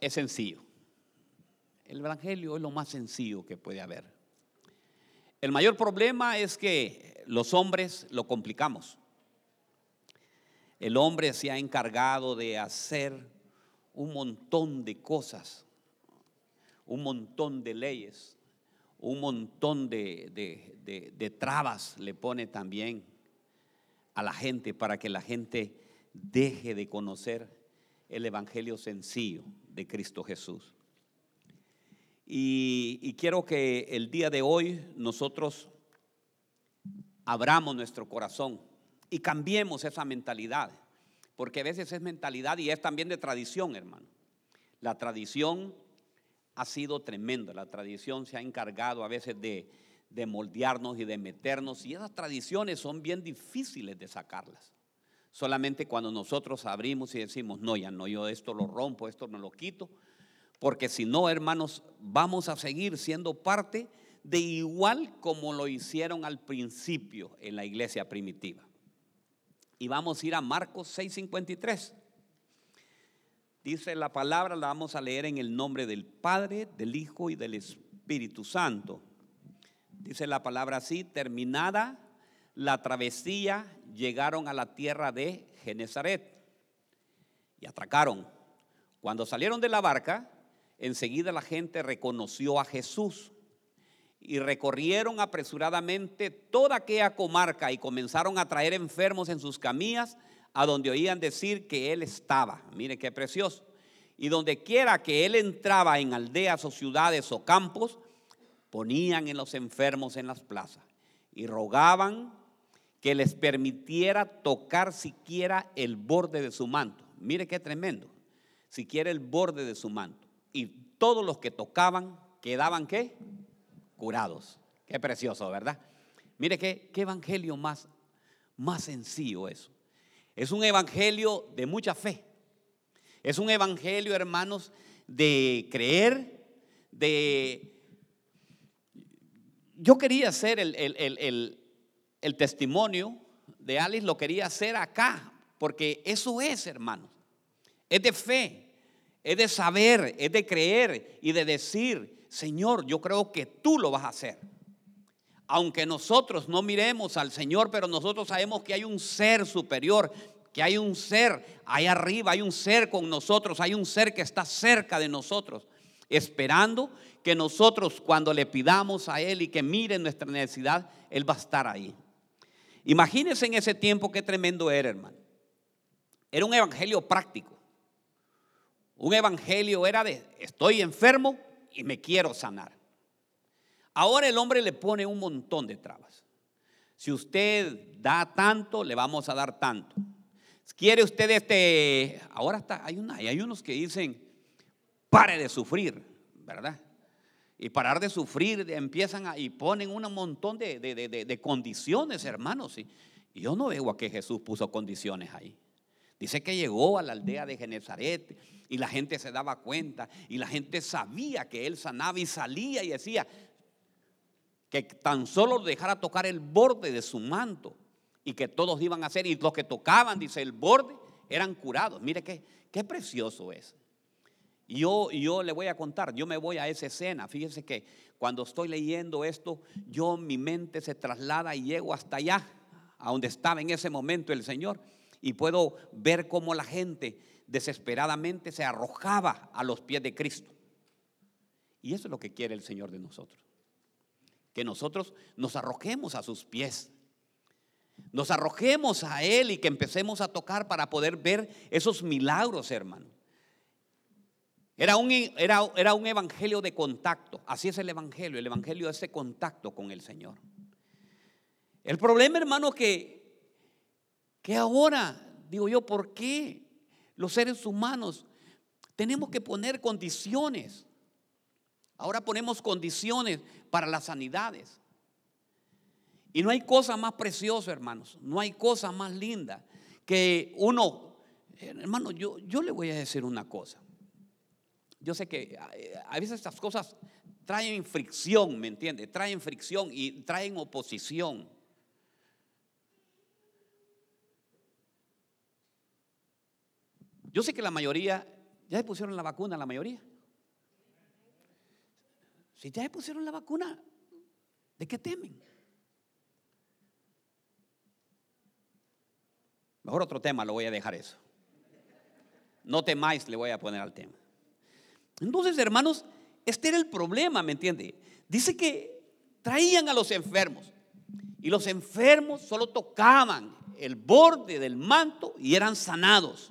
es sencillo. El Evangelio es lo más sencillo que puede haber. El mayor problema es que los hombres lo complicamos. El hombre se ha encargado de hacer un montón de cosas, un montón de leyes, un montón de, trabas le pone también a la gente para que la gente deje de conocer el Evangelio sencillo de Cristo Jesús. Y, quiero que el día de hoy nosotros abramos nuestro corazón y cambiemos esa mentalidad, porque a veces es mentalidad y es también de tradición, hermano. La tradición ha sido tremenda, la tradición se ha encargado a veces de, de moldearnos y de meternos, y esas tradiciones son bien difíciles de sacarlas. Solamente cuando nosotros abrimos y decimos, no, ya no, yo esto lo rompo, esto no lo quito, porque si no, hermanos, vamos a seguir siendo parte de igual como lo hicieron al principio en la iglesia primitiva. Y vamos a ir a Marcos 6:53. Dice la palabra, la vamos a leer en el nombre del Padre, del Hijo y del Espíritu Santo. Dice la palabra así, terminada la travesía, llegaron a la tierra de Genezaret y atracaron. Cuando salieron de la barca, enseguida la gente reconoció a Jesús y recorrieron apresuradamente toda aquella comarca y comenzaron a traer enfermos en sus camillas a donde oían decir que él estaba. Mire qué precioso. Y donde quiera que él entraba en aldeas o ciudades o campos, ponían en los enfermos en las plazas y rogaban que les permitiera tocar siquiera el borde de su manto. Mire qué tremendo. Siquiera el borde de su manto y todos los que tocaban quedaban qué? Curados. Qué precioso, ¿verdad? Mire qué, qué evangelio más, más sencillo eso. Es un evangelio de mucha fe. Es un evangelio, hermanos, de creer, de... Yo quería hacer el, el, el testimonio de Alice, lo quería hacer acá, porque eso es, hermanos. Es de fe es de saber, es de creer y de decir, Señor, yo creo que tú lo vas a hacer. Aunque nosotros no miremos al Señor, pero nosotros sabemos que hay un ser superior, que hay un ser ahí arriba, hay un ser con nosotros, hay un ser que está cerca de nosotros, esperando que nosotros cuando le pidamos a Él y que mire nuestra necesidad, Él va a estar ahí. Imagínense en ese tiempo qué tremendo era, hermano. Era un evangelio práctico. Un evangelio era de, estoy enfermo y me quiero sanar. Ahora el hombre le pone un montón de trabas. Si usted da tanto, le vamos a dar tanto. ¿Quiere usted este? Ahora está, hay, hay unos que dicen, pare de sufrir, ¿verdad? Y parar de sufrir, empiezan y ponen un montón de, de condiciones, hermanos. Y, yo no veo a que Jesús puso condiciones ahí. Dice que llegó a la aldea de Genezaret y la gente se daba cuenta y la gente sabía que él sanaba y salía y decía que tan solo dejara tocar el borde de su manto y que todos iban a hacer y los que tocaban, dice, el borde eran curados. Mire qué, qué precioso es. Yo, yo le voy a contar, yo me voy a esa escena. Fíjese que cuando estoy leyendo esto, yo mi mente se traslada y llego hasta allá, a donde estaba en ese momento el Señor y puedo ver cómo la gente desesperadamente se arrojaba a los pies de Cristo. Y eso es lo que quiere el Señor de nosotros. Que nosotros nos arrojemos a sus pies. Nos arrojemos a Él y que empecemos a tocar para poder ver esos milagros, hermano. Era un, era, era un evangelio de contacto. Así es el evangelio. El evangelio es ese contacto con el Señor. El problema, hermano, que que ahora, digo yo, ¿por qué los seres humanos tenemos que poner condiciones? Ahora ponemos condiciones para las sanidades. Y no hay cosa más preciosa, hermanos, no hay cosa más linda que uno, hermano, yo, yo le voy a decir una cosa. Yo sé que eh, a veces estas cosas traen fricción, ¿me entiende? Traen fricción y traen oposición. Yo sé que la mayoría ¿Ya se pusieron la vacuna la mayoría? Si ya se pusieron la vacuna, ¿de qué temen? Mejor otro tema, lo voy a dejar eso. No temáis, le voy a poner al tema. Entonces, hermanos, este era el problema, ¿me entiende? Dice que traían a los enfermos y los enfermos solo tocaban el borde del manto y eran sanados.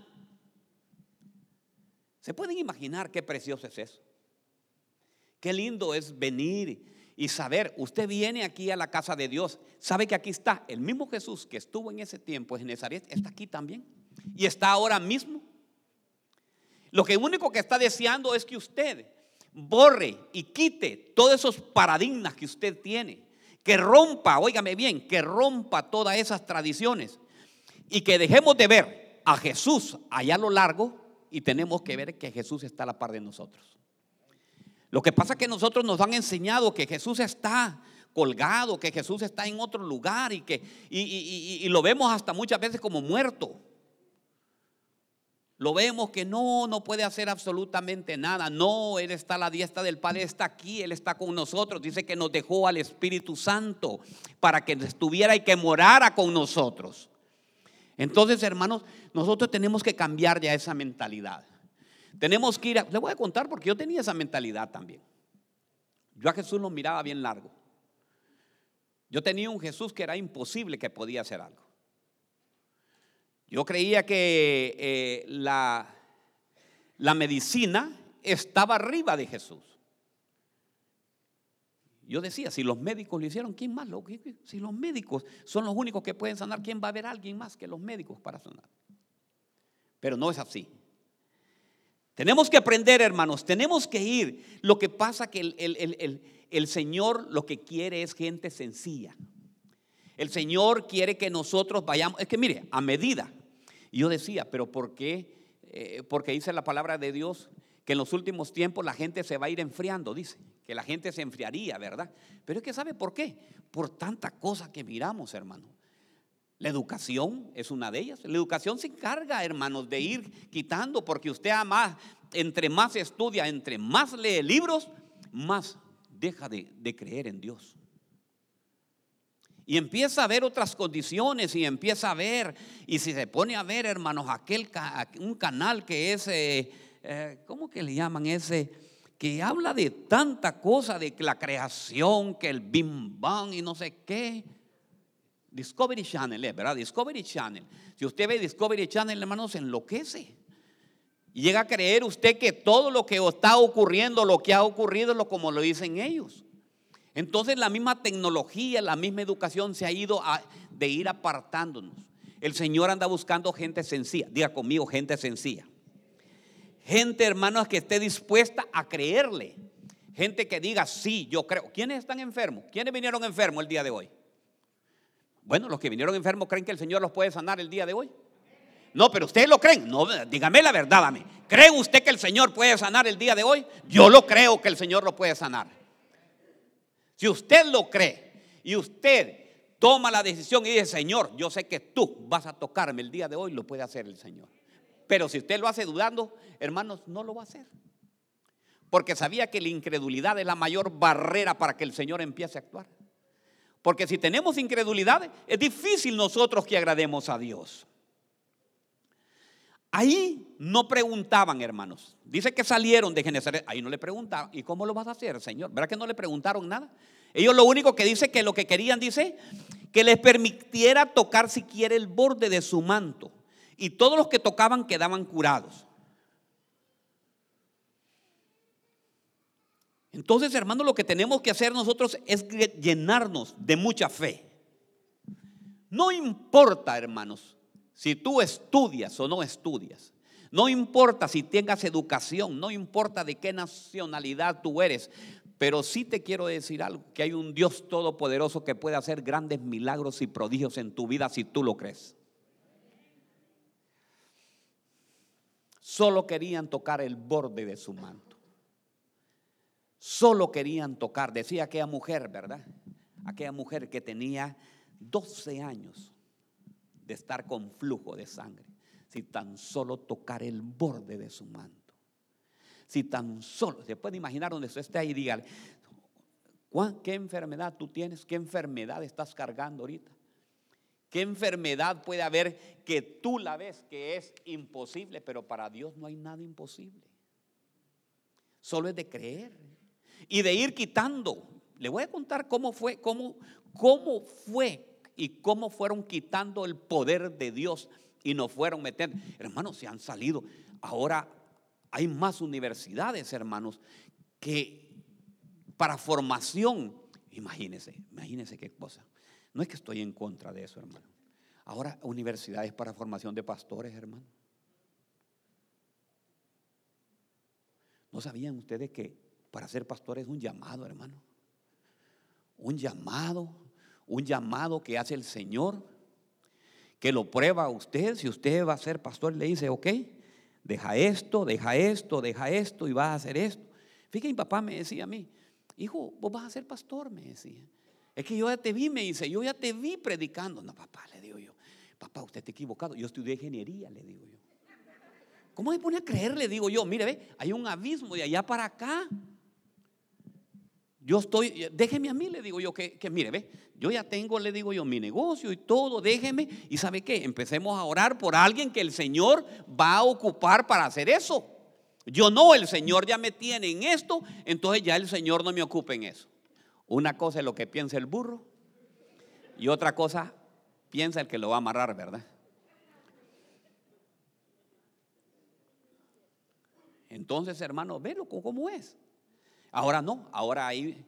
¿Se pueden imaginar qué precioso es eso? Qué lindo es venir y saber, usted viene aquí a la casa de Dios, sabe que aquí está el mismo Jesús que estuvo en ese tiempo en Nazaret, está aquí también y está ahora mismo. Lo que único que está deseando es que usted borre y quite todos esos paradigmas que usted tiene, que rompa, óigame bien, que rompa todas esas tradiciones y que dejemos de ver a Jesús allá a lo largo y tenemos que ver que Jesús está a la par de nosotros. Lo que pasa es que nosotros nos han enseñado que Jesús está colgado, que Jesús está en otro lugar y que y, y lo vemos hasta muchas veces como muerto. Lo vemos que no, no puede hacer absolutamente nada. No, Él está a la diestra del Padre, está aquí, Él está con nosotros. Dice que nos dejó al Espíritu Santo para que estuviera y que morara con nosotros. Entonces, hermanos, nosotros tenemos que cambiar ya esa mentalidad. Tenemos que ir a, le voy a contar porque yo tenía esa mentalidad también. Yo a Jesús lo miraba bien largo. Yo tenía un Jesús que era imposible que podía hacer algo. Yo creía que eh, la, la medicina estaba arriba de Jesús. Yo decía, si los médicos lo hicieron, ¿quién más? Si los médicos son los únicos que pueden sanar, ¿quién va a haber alguien más que los médicos para sanar? Pero no es así. Tenemos que aprender, hermanos, tenemos que ir. Lo que pasa que el, el, el Señor lo que quiere es gente sencilla. El Señor quiere que nosotros vayamos, es que mire, a medida y yo decía, pero ¿por qué? Eh, porque dice la palabra de Dios que en los últimos tiempos la gente se va a ir enfriando, dice, que la gente se enfriaría, ¿verdad? Pero es que ¿sabe por qué? Por tanta cosa que miramos, hermano. La educación es una de ellas. La educación se encarga, hermanos, de ir quitando, porque usted más, entre más estudia, entre más lee libros, más deja de, de creer en Dios. Y empieza a ver otras condiciones y empieza a ver, y si se pone a ver, hermanos, aquel un canal que es, eh, eh, ¿cómo que le llaman ese? Que habla de tanta cosa, de la creación, que el bim bam y no sé qué. Discovery Channel, eh, ¿verdad? Discovery Channel. Si usted ve Discovery Channel, hermanos, se enloquece. Llega a creer usted que todo lo que está ocurriendo, lo que ha ocurrido, lo como lo dicen ellos. Entonces la misma tecnología, la misma educación se ha ido a, de ir apartándonos. El Señor anda buscando gente sencilla. Diga conmigo, gente sencilla. Gente, hermanos, que esté dispuesta a creerle. Gente que diga, sí, yo creo. ¿Quiénes están enfermos? ¿Quiénes vinieron enfermos el día de hoy? Bueno, los que vinieron enfermos creen que el Señor los puede sanar el día de hoy. No, pero ustedes lo creen. No, dígame la verdad a mí. ¿Cree usted que el Señor puede sanar el día de hoy? Yo lo creo que el Señor lo puede sanar. Si usted lo cree y usted toma la decisión y dice, Señor, yo sé que tú vas a tocarme el día de hoy, lo puede hacer el Señor. Pero si usted lo hace dudando, hermanos, no lo va a hacer. Porque sabía que la incredulidad es la mayor barrera para que el Señor empiece a actuar. Porque si tenemos incredulidad, es difícil nosotros que agrademos a Dios. Ahí no preguntaban, hermanos. Dice que salieron de Genesaret. Ahí no le preguntaban. ¿Y cómo lo vas a hacer, Señor? ¿Verdad que no le preguntaron nada? Ellos lo único que dice que lo que querían, dice, que les permitiera tocar siquiera el borde de su manto. Y todos los que tocaban quedaban curados. Entonces, hermanos, lo que tenemos que hacer nosotros es llenarnos de mucha fe. No importa, hermanos, si tú estudias o no estudias, no importa si tengas educación, no importa de qué nacionalidad tú eres, pero sí te quiero decir algo, que hay un Dios todopoderoso que puede hacer grandes milagros y prodigios en tu vida si tú lo crees. Solo querían tocar el borde de su manto. Solo querían tocar, decía aquella mujer, ¿verdad? Aquella mujer que tenía 12 años de estar con flujo de sangre, si tan solo tocar el borde de su manto. Si tan solo se puede imaginar donde usted esté ahí y dígale, ¿qué enfermedad tú tienes? ¿Qué enfermedad estás cargando ahorita? ¿Qué enfermedad puede haber que tú la ves que es imposible, pero para Dios no hay nada imposible? Solo es de creer y de ir quitando. Le voy a contar cómo fue, cómo, cómo fue y cómo fueron quitando el poder de Dios y nos fueron metiendo. Hermanos, se han salido. Ahora hay más universidades, hermanos, que para formación, imagínense, imagínense qué cosa. No es que estoy en contra de eso, hermano. Ahora universidades para formación de pastores, hermano. ¿No sabían ustedes que para ser pastor es un llamado, hermano? Un llamado, un llamado que hace el Señor, que lo prueba usted. Si usted va a ser pastor, le dice, ok, deja esto, deja esto, deja esto y vas a hacer esto. Fíjate, mi papá me decía a mí, hijo, vos vas a ser pastor, me decía. Es que yo ya te vi, me dice, yo ya te vi predicando. No, papá, le digo yo, papá, usted está equivocado. Yo estudié ingeniería, le digo yo. ¿Cómo me pone a creer? Le digo yo, mire, ve, hay un abismo de allá para acá. Yo estoy, déjeme a mí, le digo yo, que, mire, ve, yo ya tengo, le digo yo, mi negocio y todo, déjeme. Y sabe qué, empecemos a orar por alguien que el Señor va a ocupar para hacer eso. Yo no, el Señor ya me tiene en esto, entonces ya el Señor no me ocupa en eso. Una cosa es lo que piensa el burro y otra cosa piensa el que lo va a amarrar, ¿verdad? Entonces, hermano, velo cómo es. Ahora no, ahora hay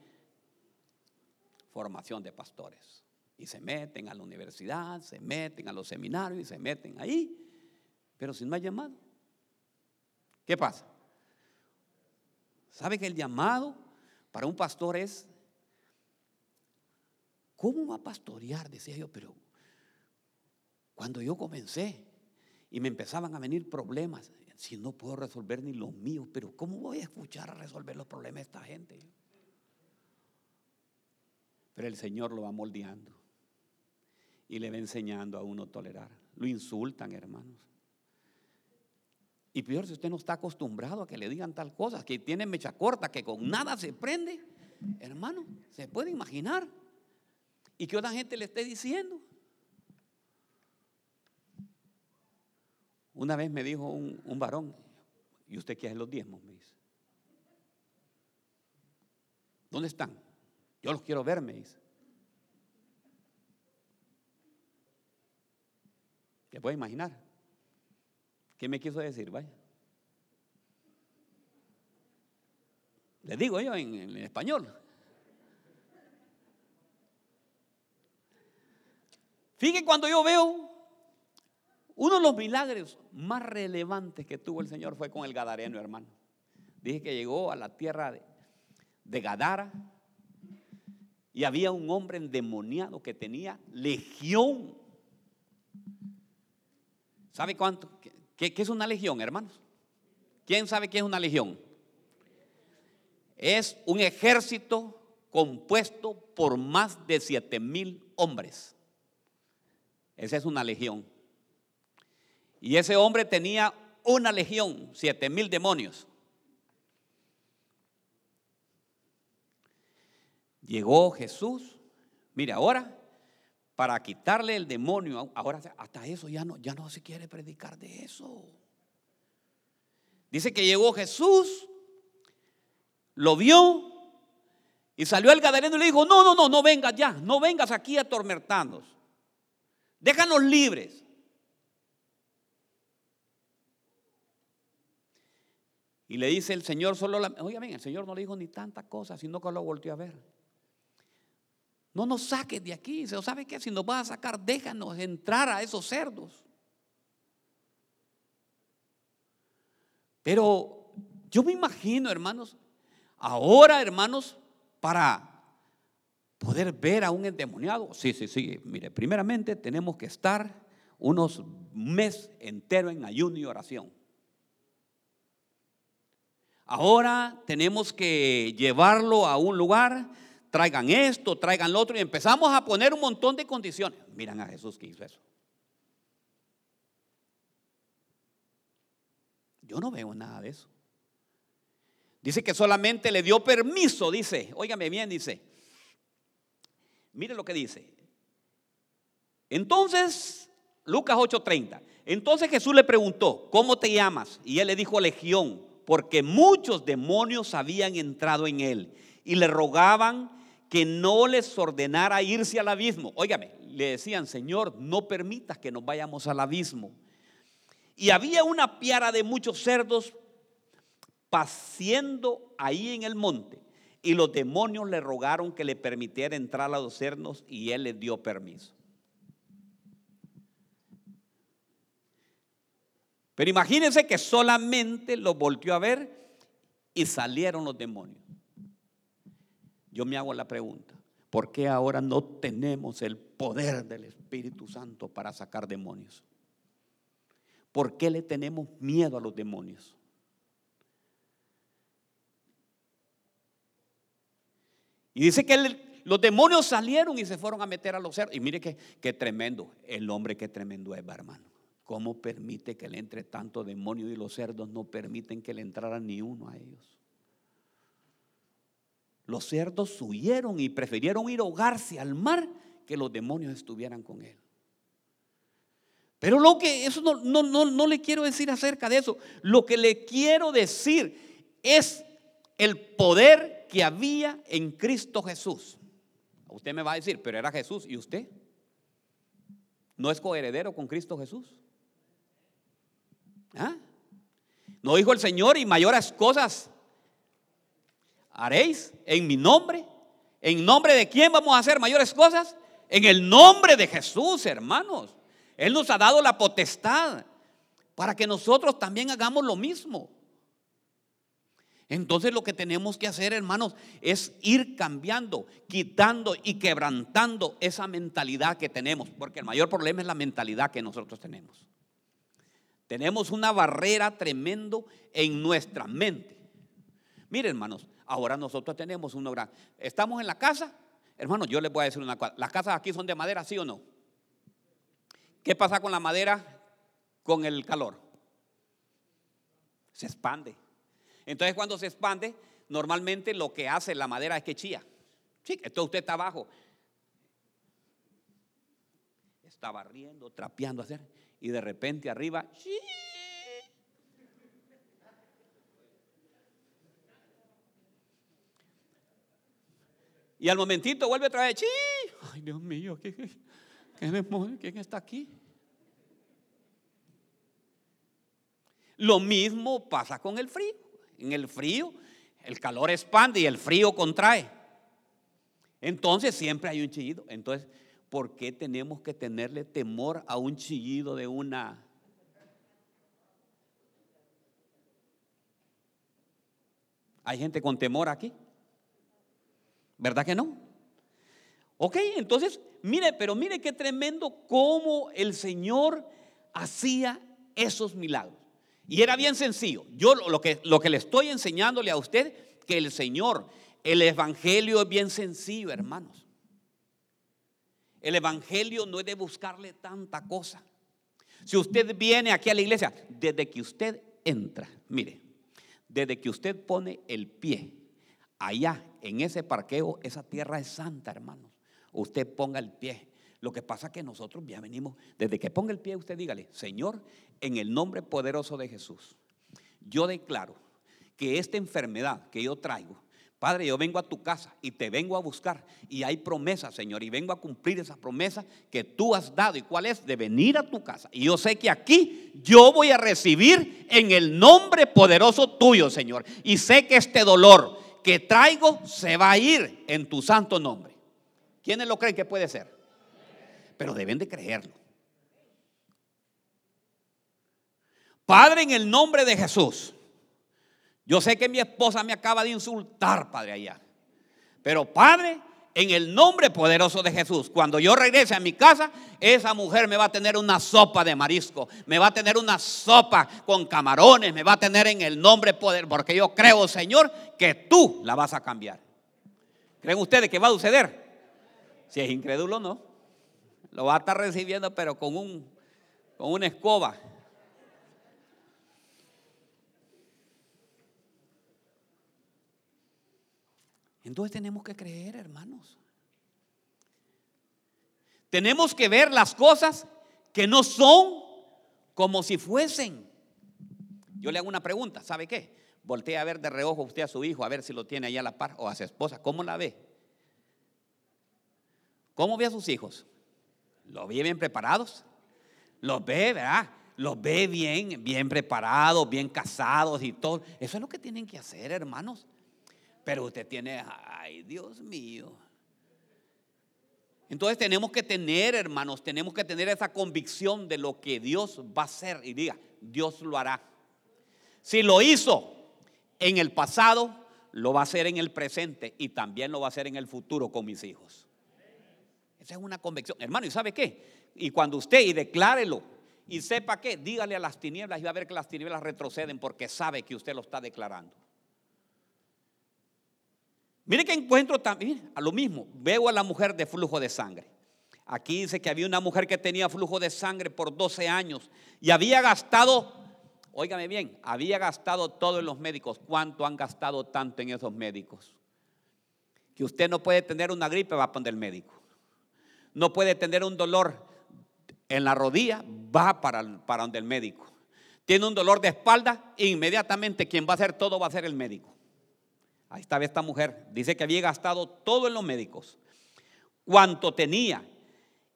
formación de pastores. Y se meten a la universidad, se meten a los seminarios y se meten ahí. Pero si no hay llamado, ¿qué pasa? ¿Sabe que el llamado para un pastor es, ¿cómo va a pastorear? Decía yo, pero cuando yo comencé y me empezaban a venir problemas, si no puedo resolver ni los míos, pero ¿cómo voy a escuchar a resolver los problemas de esta gente? Pero el Señor lo va moldeando y le va enseñando a uno a tolerar. Lo insultan, hermanos. Y peor si usted no está acostumbrado a que le digan tal cosa, que tiene mecha corta, que con nada se prende, hermano, se puede imaginar. Y que otra gente le esté diciendo. Una vez me dijo un, varón, ¿y usted qué hace los diezmos? Me dice. ¿Dónde están? Yo los quiero ver, me dice. ¿Qué puede imaginar? ¿Qué me quiso decir? Vaya. Le digo yo en, en español. Fíjate cuando yo veo uno de los milagros más relevantes que tuvo el Señor fue con el Gadareno, hermano. Dije que llegó a la tierra de, Gadara y había un hombre endemoniado que tenía legión. ¿Sabe cuánto? ¿Qué, es una legión, hermanos? ¿Quién sabe qué es una legión? Es un ejército compuesto por más de siete mil hombres. Esa es una legión. Y ese hombre tenía una legión, siete mil demonios. Llegó Jesús, mire ahora, para quitarle el demonio, ahora hasta eso ya no, ya no se quiere predicar de eso. Dice que llegó Jesús, lo vio y salió el gadareno y le dijo, no, no, no, no vengas ya, no vengas aquí a atormentarnos, déjanos libres. Y le dice el Señor solo la... el Señor no le dijo ni tantas cosas, sino que lo volteó a ver. No nos saques de aquí. ¿Sabe qué? Si nos vas a sacar, déjanos entrar a esos cerdos. Pero yo me imagino, hermanos, ahora, hermanos, para poder ver a un endemoniado. Sí, sí, sí. Mire, primeramente tenemos que estar unos meses enteros en ayuno y oración. Ahora tenemos que llevarlo a un lugar, traigan esto, traigan lo otro, y empezamos a poner un montón de condiciones. Miran a Jesús que hizo eso. Yo no veo nada de eso. Dice que solamente le dio permiso, dice, óigame bien, dice. Mire lo que dice. Entonces, Lucas 8:30. Entonces Jesús le preguntó, ¿cómo te llamas? Y él le dijo Legión, porque muchos demonios habían entrado en él y le rogaban que no les ordenara irse al abismo. Óigame, le decían, Señor, no permitas que nos vayamos al abismo. Y había una piara de muchos cerdos paciendo ahí en el monte. Y los demonios le rogaron que le permitiera entrar a los cerdos y él les dio permiso. Pero imagínense que solamente los volteó a ver y salieron los demonios. Yo me hago la pregunta, ¿por qué ahora no tenemos el poder del Espíritu Santo para sacar demonios? ¿Por qué le tenemos miedo a los demonios? Y dice que los demonios salieron y se fueron a meter a los cerdos. Y mire que, qué tremendo, el hombre que tremendo es, hermano. ¿Cómo permite que le entre tanto demonio y los cerdos no permiten que le entrara ni uno a ellos? Los cerdos huyeron y prefirieron ir a ahogarse al mar que los demonios estuvieran con él. Pero lo que, eso no, no, no, no le quiero decir acerca de eso. Lo que le quiero decir es el poder que había en Cristo Jesús. Usted me va a decir, pero era Jesús y usted. ¿No es coheredero con Cristo Jesús? ¿Ah? ¿No dijo el Señor y mayores cosas haréis en mi nombre? ¿En nombre de quién vamos a hacer mayores cosas? En el nombre de Jesús, hermanos. Él nos ha dado la potestad para que nosotros también hagamos lo mismo. Entonces lo que tenemos que hacer, hermanos, es ir cambiando, quitando y quebrantando esa mentalidad que tenemos, porque el mayor problema es la mentalidad que nosotros tenemos. Tenemos una barrera tremendo en nuestra mente. Miren, hermanos, ahora nosotros tenemos un gran. Estamos en la casa, hermanos, yo les voy a decir una cosa. ¿Las casas aquí son de madera, sí o no? ¿Qué pasa con la madera con el calor? Se expande. Entonces, cuando se expande, normalmente lo que hace la madera es que chía. Sí, entonces usted está abajo. Está barriendo, trapeando, hacer y de repente arriba, y al momentito vuelve otra vez, ay Dios mío, ¿qué, qué, ¿quién está aquí? Lo mismo pasa con el frío. En el frío, el calor expande y el frío contrae. Entonces siempre hay un chillido. Entonces, ¿por qué tenemos que tenerle temor a un chillido de una... ¿Hay gente con temor aquí? ¿Verdad que no? Ok, entonces, mire, pero mire qué tremendo cómo el Señor hacía esos milagros. Y era bien sencillo. Yo lo que, lo que le estoy enseñándole a usted, que el Señor, el Evangelio es bien sencillo, hermanos. El Evangelio no es de buscarle tanta cosa. Si usted viene aquí a la iglesia, desde que usted entra, mire, desde que usted pone el pie allá en ese parqueo, esa tierra es santa, hermanos. Usted ponga el pie. Lo que pasa es que nosotros ya venimos, desde que ponga el pie, usted dígale, Señor, en el nombre poderoso de Jesús, yo declaro que esta enfermedad que yo traigo, Padre, yo vengo a tu casa y te vengo a buscar y hay promesa, Señor, y vengo a cumplir esa promesa que tú has dado. ¿Y cuál es? De venir a tu casa. Y yo sé que aquí yo voy a recibir en el nombre poderoso tuyo, Señor. Y sé que este dolor que traigo se va a ir en tu santo nombre. ¿Quiénes lo creen que puede ser? Pero deben de creerlo. Padre, en el nombre de Jesús. Yo sé que mi esposa me acaba de insultar, Padre, allá. Pero Padre, en el nombre poderoso de Jesús, cuando yo regrese a mi casa, esa mujer me va a tener una sopa de marisco, me va a tener una sopa con camarones, me va a tener en el nombre poder, porque yo creo, Señor, que tú la vas a cambiar. ¿Creen ustedes que va a suceder? Si es incrédulo, no. Lo va a estar recibiendo, pero con, un, con una escoba. Entonces tenemos que creer, hermanos. Tenemos que ver las cosas que no son como si fuesen. Yo le hago una pregunta, ¿sabe qué? Voltea a ver de reojo usted a su hijo, a ver si lo tiene ahí a la par, o a su esposa, ¿cómo la ve? ¿Cómo ve a sus hijos? ¿Los ve bien preparados? ¿Los ve, verdad? Los ve bien, bien preparados, bien casados y todo. Eso es lo que tienen que hacer, hermanos. Pero usted tiene, ay, Dios mío. Entonces tenemos que tener, hermanos, tenemos que tener esa convicción de lo que Dios va a hacer. Y diga, Dios lo hará. Si lo hizo en el pasado, lo va a hacer en el presente y también lo va a hacer en el futuro con mis hijos. Esa es una convicción. Hermano, ¿y sabe qué? Y cuando usted, y declárelo, y sepa qué, dígale a las tinieblas y va a ver que las tinieblas retroceden porque sabe que usted lo está declarando. Mire que encuentro también a lo mismo. Veo a la mujer de flujo de sangre. Aquí dice que había una mujer que tenía flujo de sangre por 12 años y había gastado, óigame bien, había gastado todo en los médicos. ¿Cuánto han gastado tanto en esos médicos? Que usted no puede tener una gripe, va a poner el médico. No puede tener un dolor en la rodilla, va para, para donde el médico. Tiene un dolor de espalda, inmediatamente quien va a hacer todo va a ser el médico. Ahí estaba esta mujer. Dice que había gastado todo en los médicos. Cuanto tenía.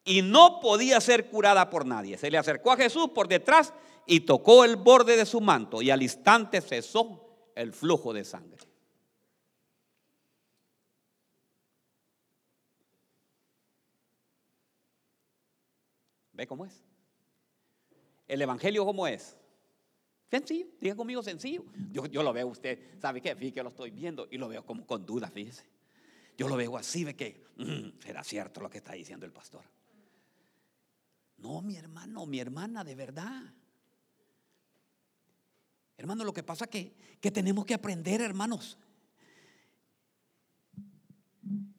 Y no podía ser curada por nadie. Se le acercó a Jesús por detrás y tocó el borde de su manto. Y al instante cesó el flujo de sangre. ¿Ve cómo es? El Evangelio cómo es? Sencillo, diga conmigo sencillo. Yo, lo veo usted, ¿sabe qué? Fíjate que lo estoy viendo y lo veo como con duda, fíjese. Yo lo veo así, ve que mm, será cierto lo que está diciendo el pastor. No, mi hermano, mi hermana, de verdad. Hermano, lo que pasa que, que tenemos que aprender, hermanos.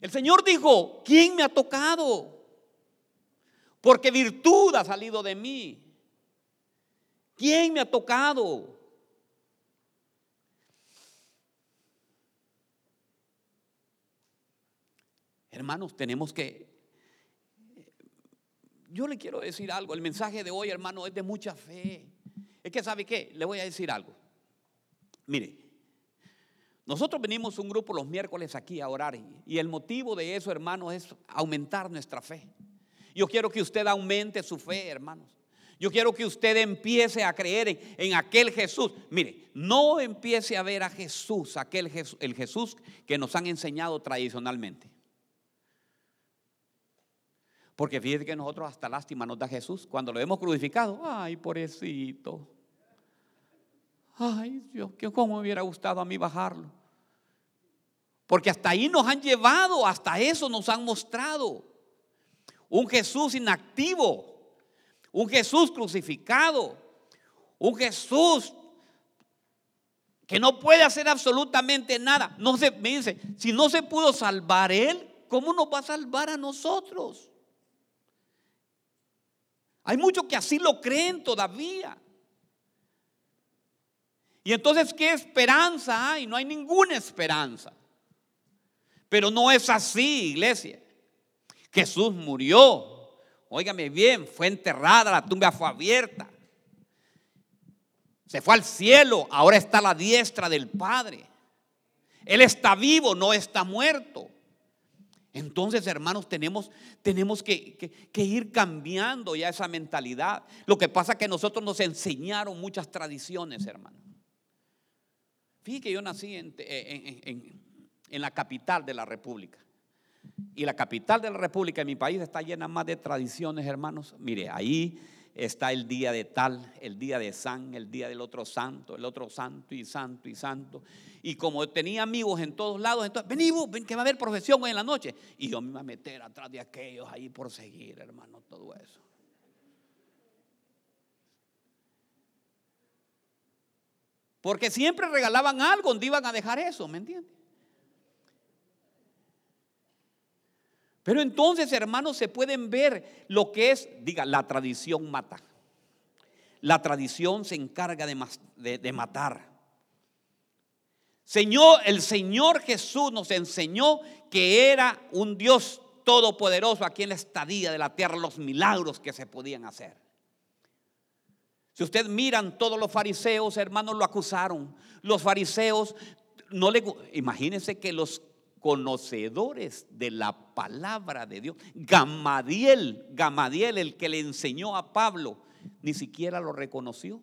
El Señor dijo, ¿quién me ha tocado? Porque virtud ha salido de mí. ¿Quién me ha tocado? Hermanos, tenemos que... Yo le quiero decir algo. El mensaje de hoy, hermano, es de mucha fe. Es que, ¿sabe qué? Le voy a decir algo. Mire, nosotros venimos un grupo los miércoles aquí a orar y el motivo de eso, hermano, es aumentar nuestra fe. Yo quiero que usted aumente su fe, hermanos. Yo quiero que usted empiece a creer en, aquel Jesús. Mire, no empiece a ver a Jesús, aquel Jesús, el Jesús que nos han enseñado tradicionalmente. Porque fíjese que nosotros hasta lástima nos da Jesús cuando lo hemos crucificado. Ay, pobrecito. Ay, Dios, cómo me hubiera gustado a mí bajarlo. Porque hasta ahí nos han llevado, hasta eso nos han mostrado. Un Jesús inactivo, un Jesús crucificado, un Jesús que no puede hacer absolutamente nada. No se, me dice, si no se pudo salvar Él, ¿cómo nos va a salvar a nosotros? Hay muchos que así lo creen todavía. Y entonces, ¿qué esperanza hay? No hay ninguna esperanza. Pero no es así, iglesia. Jesús murió, Óigame bien, fue enterrada, la tumba fue abierta. Se fue al cielo, ahora está la diestra del Padre. Él está vivo, no está muerto. Entonces, hermanos, tenemos, tenemos que, que, ir cambiando ya esa mentalidad. Lo que pasa es que nosotros nos enseñaron muchas tradiciones, hermano. Fíjate que yo nací en, en la capital de la República. Y la capital de la República, de mi país, está llena más de tradiciones, hermanos. Mire, ahí está el día de tal, el día de San, el día del otro santo, el otro santo y santo y santo. Y como tenía amigos en todos lados, entonces, vení ven que va a haber profesión hoy en la noche. Y yo me iba a meter atrás de aquellos ahí por seguir, hermano, todo eso. Porque siempre regalaban algo donde iban a dejar eso, ¿me entiendes? Pero entonces, hermanos, se pueden ver lo que es, diga, la tradición mata. La tradición se encarga de, de, matar. Señor, el Señor Jesús nos enseñó que era un Dios todopoderoso aquí en la estadía de la tierra, los milagros que se podían hacer. Si usted miran todos los fariseos, hermanos, lo acusaron. Los fariseos no le imagínense que los conocedores de la palabra de Dios, Gamadiel, Gamadiel el que le enseñó a Pablo, ni siquiera lo reconoció.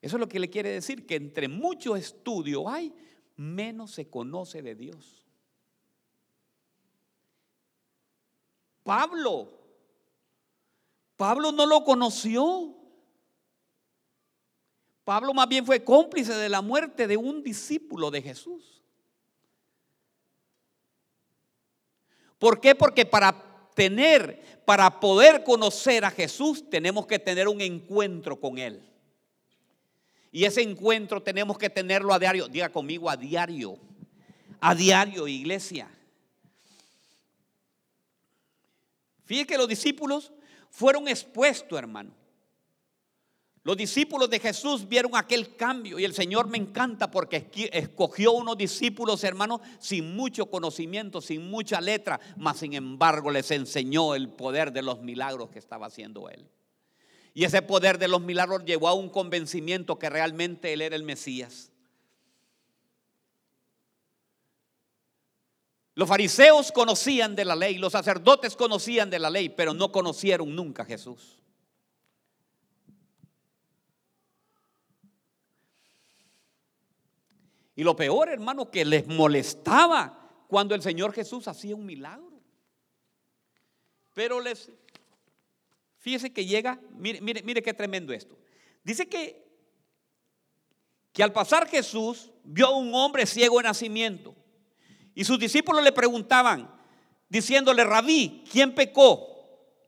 Eso es lo que le quiere decir, que entre mucho estudio hay, menos se conoce de Dios. Pablo, Pablo no lo conoció. Pablo más bien fue cómplice de la muerte de un discípulo de Jesús. ¿Por qué? Porque para tener, para poder conocer a Jesús, tenemos que tener un encuentro con Él. Y ese encuentro tenemos que tenerlo a diario. Diga conmigo a diario. A diario, iglesia. Fíjese que los discípulos fueron expuestos, hermano. Los discípulos de Jesús vieron aquel cambio y el Señor me encanta porque escogió unos discípulos, hermanos, sin mucho conocimiento, sin mucha letra, mas sin embargo les enseñó el poder de los milagros que estaba haciendo Él. Y ese poder de los milagros llevó a un convencimiento que realmente Él era el Mesías. Los fariseos conocían de la ley, los sacerdotes conocían de la ley, pero no conocieron nunca a Jesús. Y lo peor, hermano, que les molestaba cuando el Señor Jesús hacía un milagro. Pero les Fíjese que llega, mire, mire, mire qué tremendo esto. Dice que, que al pasar Jesús vio a un hombre ciego de nacimiento. Y sus discípulos le preguntaban, diciéndole, rabí, ¿quién pecó?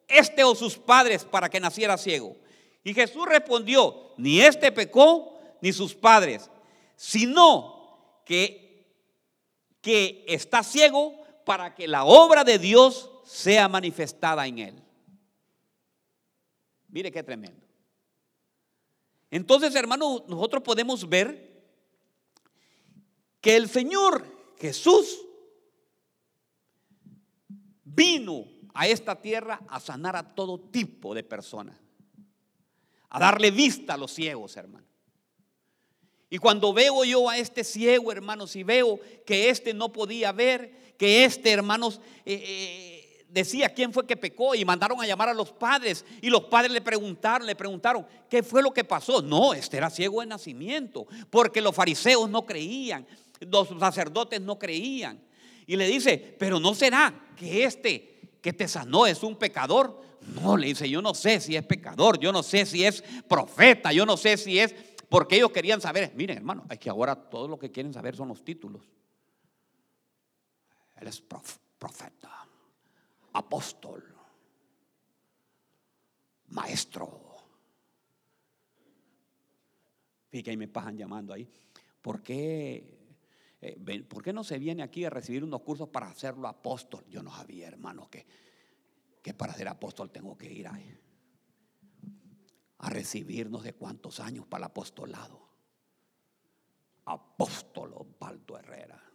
¿Este o sus padres para que naciera ciego? Y Jesús respondió, ni este pecó, ni sus padres, sino que, que está ciego para que la obra de Dios sea manifestada en él. Mire qué tremendo. Entonces, hermano, nosotros podemos ver que el Señor Jesús vino a esta tierra a sanar a todo tipo de personas, a darle vista a los ciegos, hermano. Y cuando veo yo a este ciego, hermanos, y veo que este no podía ver, que este, hermanos, eh, eh, decía quién fue que pecó y mandaron a llamar a los padres y los padres le preguntaron, le preguntaron, ¿qué fue lo que pasó? No, este era ciego de nacimiento, porque los fariseos no creían, los sacerdotes no creían. Y le dice, pero no será que este que te sanó es un pecador. No, le dice, yo no sé si es pecador, yo no sé si es profeta, yo no sé si es, porque ellos querían saber, miren hermano, es que ahora todo lo que quieren saber son los títulos. Él es profeta apóstol, maestro. Fíjate, ahí me pasan llamando ahí. ¿Por qué, eh, ¿Por qué no se viene aquí a recibir unos cursos para hacerlo apóstol? Yo no sabía, hermano, que, que para ser apóstol tengo que ir ahí recibirnos de cuántos años para el apostolado. Apóstol Osvaldo Herrera.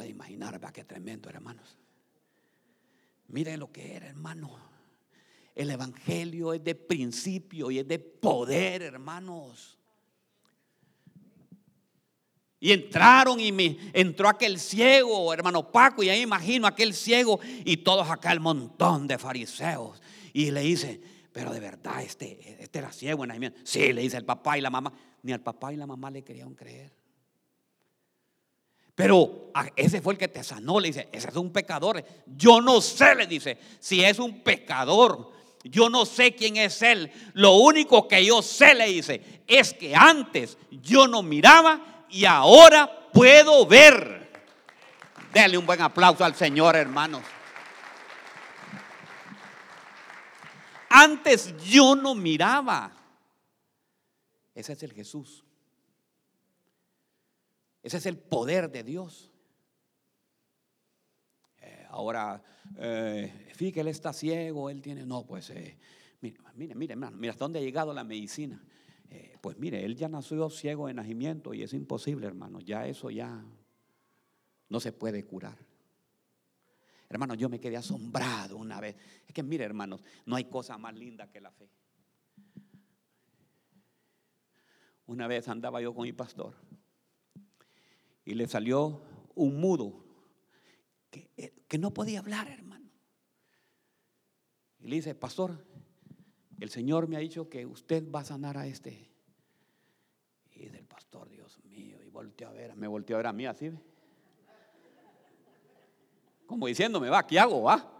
puede imaginar, vea qué tremendo, hermanos. Mire lo que era, hermano. El evangelio es de principio y es de poder, hermanos. Y entraron y me entró aquel ciego, hermano Paco, y ahí imagino aquel ciego y todos acá el montón de fariseos. Y le dice, pero de verdad, este, este era ciego en Sí, le dice el papá y la mamá. Ni al papá y la mamá le querían creer. Pero ah, ese fue el que te sanó, le dice, ese es un pecador. Yo no sé, le dice, si es un pecador. Yo no sé quién es él. Lo único que yo sé, le dice, es que antes yo no miraba y ahora puedo ver. Dele un buen aplauso al Señor, hermanos. Antes yo no miraba. Ese es el Jesús ese es el poder de Dios. Eh, ahora, eh, fíjate él está ciego, él tiene, no, pues eh, Mire, mire, mire, mira hasta dónde ha llegado la medicina. Eh, pues mire, él ya nació ciego de nacimiento y es imposible, hermano. Ya eso ya no se puede curar. Hermano, yo me quedé asombrado una vez. Es que mire, hermanos, no hay cosa más linda que la fe. Una vez andaba yo con mi pastor y le salió un mudo que, eh, que no podía hablar, hermano. Y le dice, pastor, el Señor me ha dicho que usted va a sanar a este. Y del pastor, Dios mío, y volteó a ver, me volteó a ver a mí así. Como diciéndome, va, ¿qué hago? Va.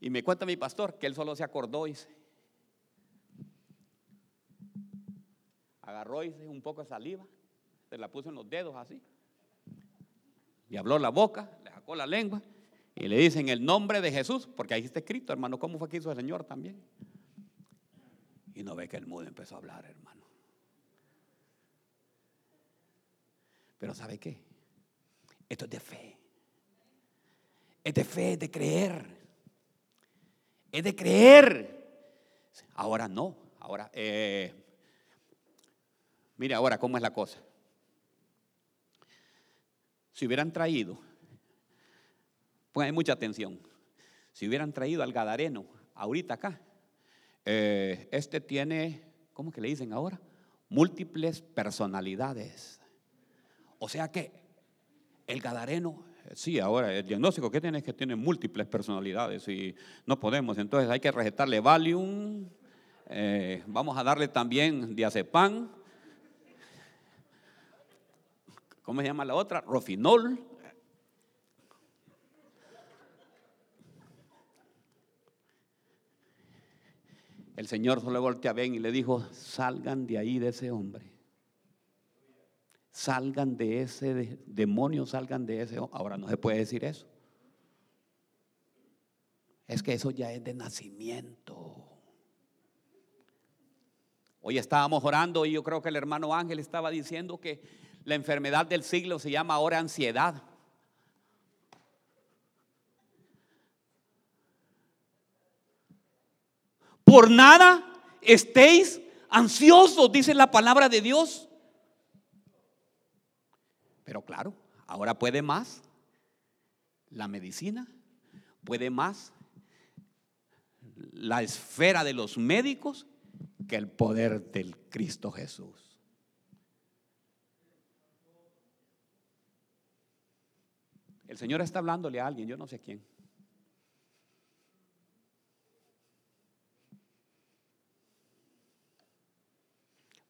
Y me cuenta mi pastor que él solo se acordó y se agarró y un poco de saliva, se la puso en los dedos así. Y habló la boca, le sacó la lengua y le dice en el nombre de Jesús, porque ahí está escrito, hermano, ¿cómo fue que hizo el Señor también? Y no ve que el mudo empezó a hablar, hermano. Pero ¿sabe qué? Esto es de fe. Es de fe, es de creer. Es de creer. Ahora no. Ahora, eh, mire ahora cómo es la cosa. Si hubieran traído, hay mucha atención, si hubieran traído al Gadareno ahorita acá, eh, este tiene, ¿cómo que le dicen ahora? Múltiples personalidades. O sea que el Gadareno, sí, ahora el diagnóstico que tiene es que tiene múltiples personalidades y no podemos, entonces hay que recetarle Valium, eh, vamos a darle también diazepam, ¿cómo se llama la otra? Rofinol. El Señor solo voltea a ver y le dijo, salgan de ahí de ese hombre salgan de ese demonio, salgan de ese. Ahora no se puede decir eso. Es que eso ya es de nacimiento. Hoy estábamos orando y yo creo que el hermano Ángel estaba diciendo que la enfermedad del siglo se llama ahora ansiedad. Por nada estéis ansiosos, dice la palabra de Dios. Pero claro, ahora puede más la medicina, puede más la esfera de los médicos que el poder del Cristo Jesús. El Señor está hablándole a alguien, yo no sé quién.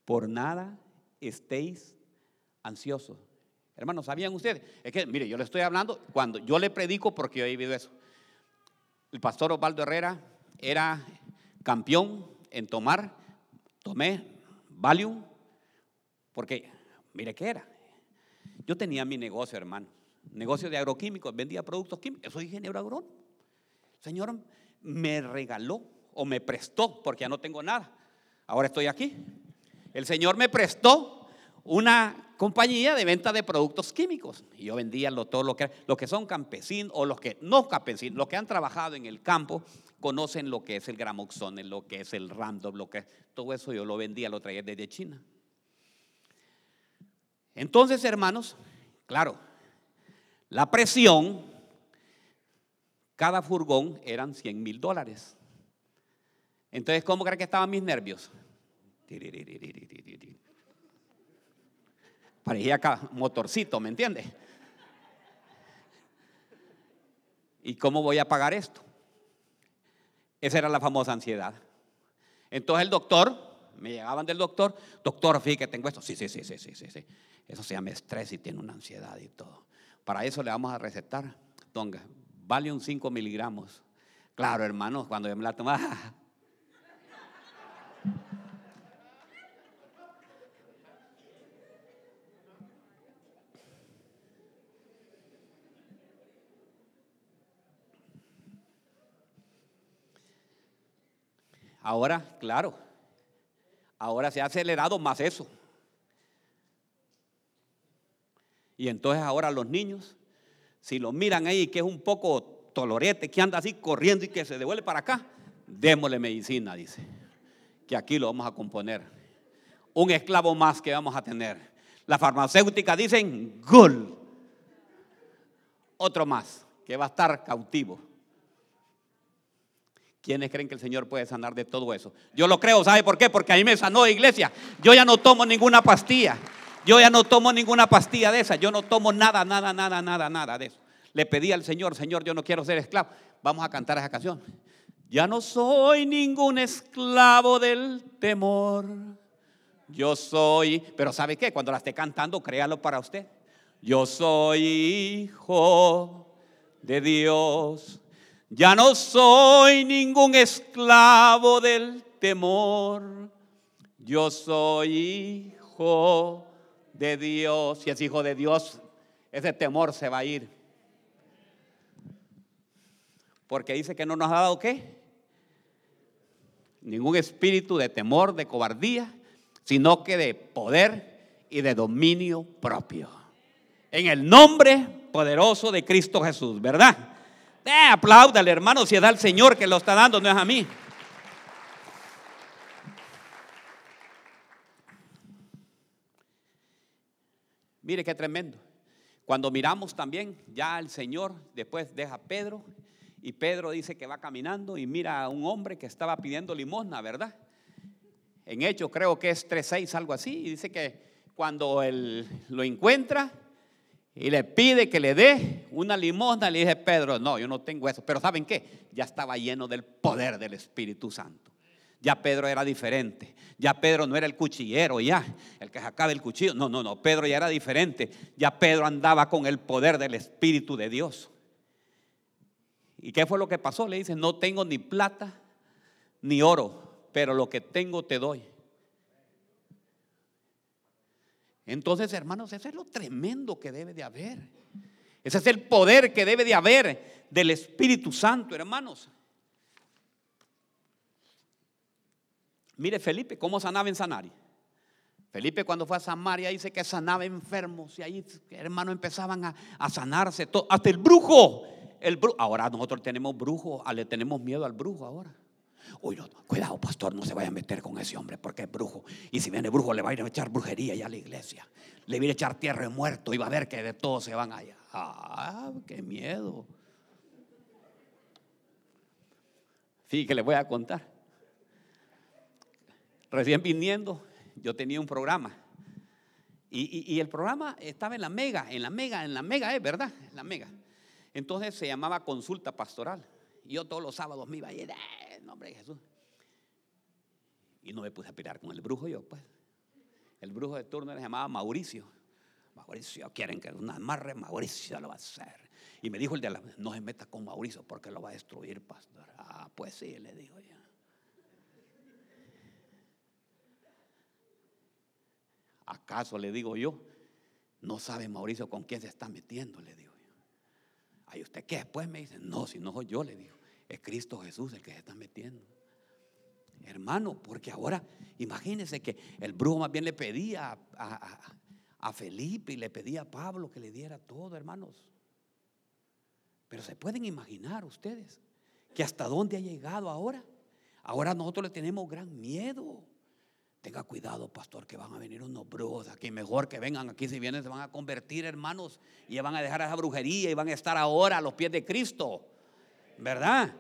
Por nada estéis ansiosos. Hermanos, ¿sabían ustedes? Es que, mire, yo le estoy hablando cuando yo le predico porque yo he vivido eso. El pastor Osvaldo Herrera era campeón en tomar, tomé Valium, porque, mire qué era. Yo tenía mi negocio, hermano, negocio de agroquímicos, vendía productos químicos, soy ingeniero agrónomo. Señor me regaló o me prestó, porque ya no tengo nada. Ahora estoy aquí. El Señor me prestó una compañía de venta de productos químicos. Y yo vendía lo, todo lo que, lo que son campesinos o los que no campesinos, los que han trabajado en el campo, conocen lo que es el gramoxone, lo que es el random, lo que todo eso yo lo vendía, lo traía desde China. Entonces, hermanos, claro, la presión, cada furgón eran 100 mil dólares. Entonces, ¿cómo creen que estaban mis nervios? Parecía acá motorcito, ¿me entiende? ¿Y cómo voy a pagar esto? Esa era la famosa ansiedad. Entonces el doctor, me llegaban del doctor, doctor, fíjate tengo esto. Sí, sí, sí, sí, sí, sí, sí. Eso se llama estrés y tiene una ansiedad y todo. Para eso le vamos a recetar, tonga, vale un 5 miligramos. Claro, hermanos, cuando yo me la tomaba, Ahora, claro, ahora se ha acelerado más eso. Y entonces ahora los niños, si lo miran ahí que es un poco tolorete que anda así corriendo y que se devuelve para acá, démosle medicina, dice. Que aquí lo vamos a componer. Un esclavo más que vamos a tener. La farmacéutica dicen, gol. Otro más que va a estar cautivo. ¿Quiénes creen que el Señor puede sanar de todo eso? Yo lo creo, ¿sabe por qué? Porque a mí me sanó iglesia. Yo ya no tomo ninguna pastilla. Yo ya no tomo ninguna pastilla de esa. Yo no tomo nada, nada, nada, nada, nada de eso. Le pedí al Señor, Señor, yo no quiero ser esclavo. Vamos a cantar esa canción. Ya no soy ningún esclavo del temor. Yo soy, pero ¿sabe qué? Cuando la esté cantando, créalo para usted. Yo soy hijo de Dios. Ya no soy ningún esclavo del temor. Yo soy hijo de Dios. Si es hijo de Dios, ese temor se va a ir. Porque dice que no nos ha dado qué? Ningún espíritu de temor, de cobardía, sino que de poder y de dominio propio. En el nombre poderoso de Cristo Jesús, ¿verdad? Eh, hermano, si es al Señor que lo está dando, no es a mí. Mire qué tremendo. Cuando miramos también, ya el Señor después deja a Pedro y Pedro dice que va caminando y mira a un hombre que estaba pidiendo limosna, ¿verdad? En hecho creo que es 3.6, algo así, y dice que cuando él lo encuentra, y le pide que le dé una limosna. Le dije, Pedro, no, yo no tengo eso. Pero ¿saben qué? Ya estaba lleno del poder del Espíritu Santo. Ya Pedro era diferente. Ya Pedro no era el cuchillero, ya, el que sacaba el cuchillo. No, no, no. Pedro ya era diferente. Ya Pedro andaba con el poder del Espíritu de Dios. ¿Y qué fue lo que pasó? Le dice, no tengo ni plata ni oro, pero lo que tengo te doy. Entonces, hermanos, ese es lo tremendo que debe de haber. Ese es el poder que debe de haber del Espíritu Santo, hermanos. Mire Felipe, ¿cómo sanaba en Sanari? Felipe cuando fue a Samaria dice que sanaba enfermos y ahí, hermanos, empezaban a, sanarse. hasta el brujo. El brujo. Ahora nosotros tenemos brujo, le tenemos miedo al brujo ahora. Uy, cuidado, pastor, no se vaya a meter con ese hombre porque es brujo. Y si viene brujo, le va a ir a echar brujería ya a la iglesia. Le va a echar tierra de muerto y va a ver que de todos se van allá. Ah, qué miedo. Sí, que le voy a contar. Recién viniendo, yo tenía un programa. Y, el programa estaba en la mega, en la mega, en la mega, es verdad, en la mega. Entonces se llamaba consulta pastoral. Y yo todos los sábados me iba a ir, nombre de Jesús. Y no me puse a pelear con el brujo yo, pues. El brujo de turno se llamaba Mauricio. Mauricio, quieren que una amarre, Mauricio lo va a hacer. Y me dijo el de la, no se meta con Mauricio porque lo va a destruir, pastor. Ah, pues sí, le digo yo. ¿Acaso le digo yo? No sabe Mauricio con quién se está metiendo, le digo yo. ¿Ay usted qué? Después me dice, no, si no soy yo, le digo. Es Cristo Jesús el que se está metiendo. Hermano, porque ahora imagínense que el brujo más bien le pedía a, Felipe y le pedía a Pablo que le diera todo, hermanos. Pero se pueden imaginar ustedes que hasta dónde ha llegado ahora. Ahora nosotros le tenemos gran miedo. Tenga cuidado, pastor, que van a venir unos brujos aquí. Mejor que vengan aquí. Si vienen, se van a convertir, hermanos. Y van a dejar esa brujería y van a estar ahora a los pies de Cristo. ¿Verdad?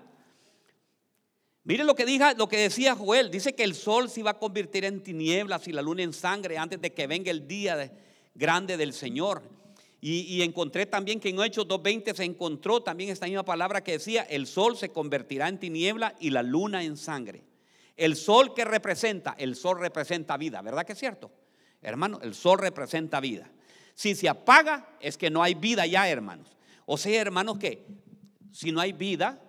Mire lo que, diga, lo que decía Joel. Dice que el sol se iba a convertir en tinieblas y la luna en sangre antes de que venga el día grande del Señor. Y, encontré también que en Hechos 2.20 se encontró también esta misma palabra que decía, el sol se convertirá en tiniebla y la luna en sangre. El sol que representa, el sol representa vida, ¿verdad que es cierto? Hermano, el sol representa vida. Si se apaga es que no hay vida ya, hermanos. O sea, hermanos, que si no hay vida,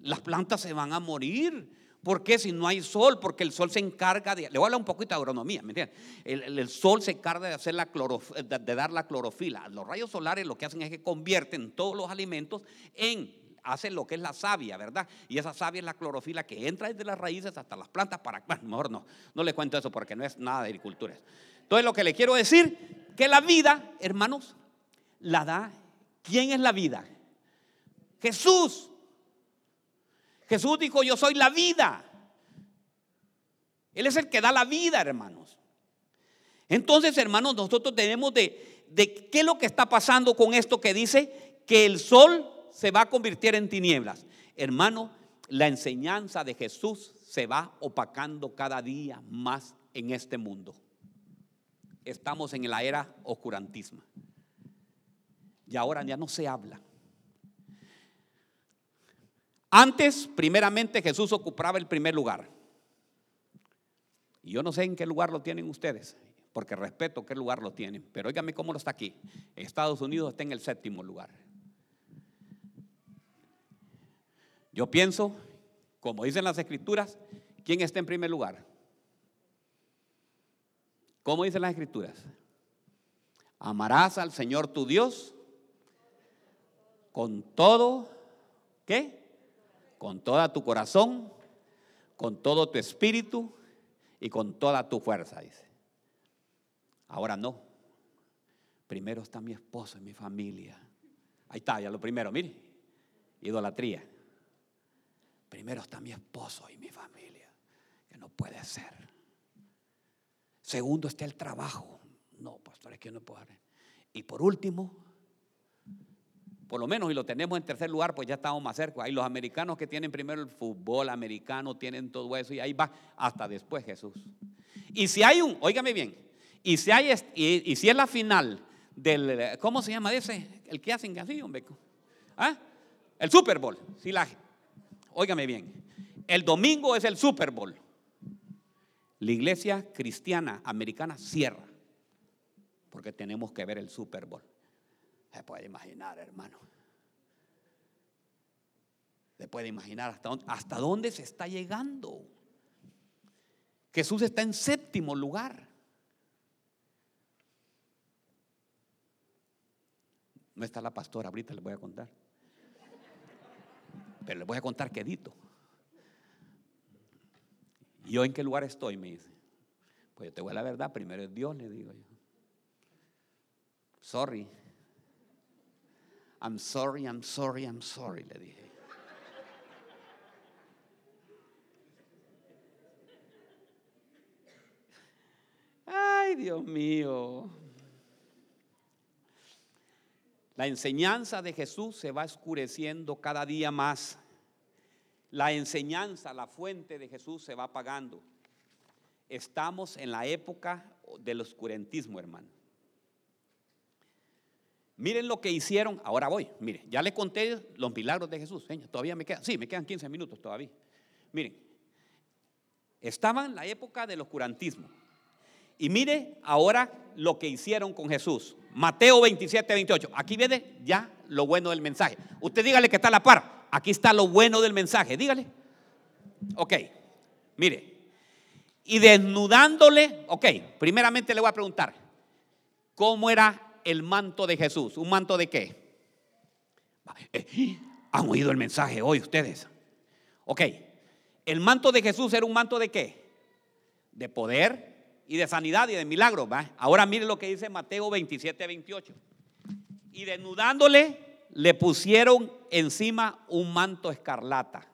las plantas se van a morir. ¿Por qué? Si no hay sol, porque el sol se encarga de. Le voy a hablar un poquito de agronomía, ¿me entiendes? El, sol se encarga de, hacer la de, dar la clorofila. Los rayos solares lo que hacen es que convierten todos los alimentos en. Hacen lo que es la savia, ¿verdad? Y esa savia es la clorofila que entra desde las raíces hasta las plantas para. Mejor no, no le cuento eso porque no es nada de agricultura. Entonces, lo que le quiero decir, que la vida, hermanos, la da. ¿Quién es la vida? Jesús. Jesús dijo, yo soy la vida. Él es el que da la vida, hermanos. Entonces, hermanos, nosotros tenemos de, de qué es lo que está pasando con esto que dice que el sol se va a convertir en tinieblas. Hermano, la enseñanza de Jesús se va opacando cada día más en este mundo. Estamos en la era oscurantismo. Y ahora ya no se habla. Antes, primeramente, Jesús ocupaba el primer lugar. Y yo no sé en qué lugar lo tienen ustedes, porque respeto qué lugar lo tienen. Pero óigame cómo lo está aquí. Estados Unidos está en el séptimo lugar. Yo pienso, como dicen las escrituras, ¿quién está en primer lugar? ¿Cómo dicen las escrituras? Amarás al Señor tu Dios con todo, ¿qué? Con toda tu corazón, con todo tu espíritu y con toda tu fuerza, dice. Ahora no. Primero está mi esposo y mi familia. Ahí está, ya lo primero, mire. Idolatría. Primero está mi esposo y mi familia, que no puede ser. Segundo está el trabajo. No, pastor, es que no puedo. Y por último, por lo menos, y lo tenemos en tercer lugar, pues ya estamos más cerca. Hay los americanos que tienen primero el fútbol americano, tienen todo eso, y ahí va hasta después Jesús. Y si hay un, óigame bien, y si, hay, y, si es la final del, ¿cómo se llama ese? El que hacen así, hombre. ¿Ah? El Super Bowl. Si la, óigame bien, el domingo es el Super Bowl. La iglesia cristiana americana cierra, porque tenemos que ver el Super Bowl. Se puede imaginar, hermano. Se puede imaginar hasta dónde, se está llegando. Jesús está en séptimo lugar. No está la pastora, ahorita les voy a contar. Pero les voy a contar quedito. ¿Yo en qué lugar estoy? Me dice. Pues yo te voy a la verdad, primero es Dios, le digo yo. Sorry. I'm sorry, I'm sorry, I'm sorry, le dije. Ay, Dios mío. La enseñanza de Jesús se va oscureciendo cada día más. La enseñanza, la fuente de Jesús se va apagando. Estamos en la época del oscurantismo, hermano. Miren lo que hicieron, ahora voy, mire, ya le conté los milagros de Jesús, todavía me quedan, sí, me quedan 15 minutos todavía. Miren, estaba en la época del oscurantismo. Y mire ahora lo que hicieron con Jesús. Mateo 27, 28. Aquí viene ya lo bueno del mensaje. Usted dígale que está a la par. Aquí está lo bueno del mensaje. Dígale. Ok, mire. Y desnudándole, ok, primeramente le voy a preguntar, ¿cómo era el manto de Jesús. ¿Un manto de qué? Eh, ¿Han oído el mensaje hoy ustedes? Ok, el manto de Jesús era un manto de qué? De poder y de sanidad y de milagros. Ahora mire lo que dice Mateo 27, 28. Y desnudándole le pusieron encima un manto escarlata.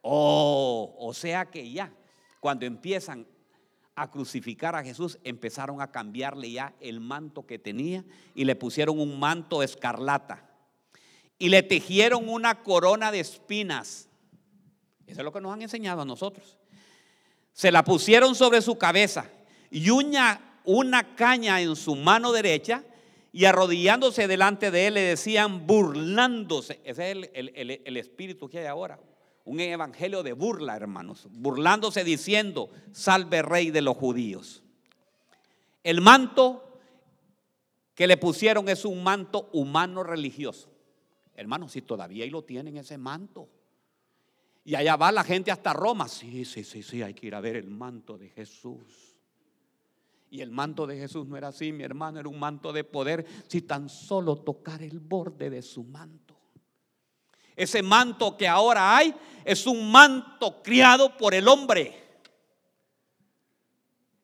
Oh, o sea que ya, cuando empiezan a crucificar a Jesús, empezaron a cambiarle ya el manto que tenía y le pusieron un manto escarlata. Y le tejieron una corona de espinas. Eso es lo que nos han enseñado a nosotros. Se la pusieron sobre su cabeza y una, una caña en su mano derecha y arrodillándose delante de él le decían burlándose. Ese es el, el espíritu que hay ahora un evangelio de burla, hermanos, burlándose diciendo, salve rey de los judíos. El manto que le pusieron es un manto humano religioso. Hermanos, si todavía ahí lo tienen ese manto. Y allá va la gente hasta Roma. Sí, sí, sí, sí, hay que ir a ver el manto de Jesús. Y el manto de Jesús no era así, mi hermano, era un manto de poder. Si tan solo tocar el borde de su manto. Ese manto que ahora hay es un manto criado por el hombre.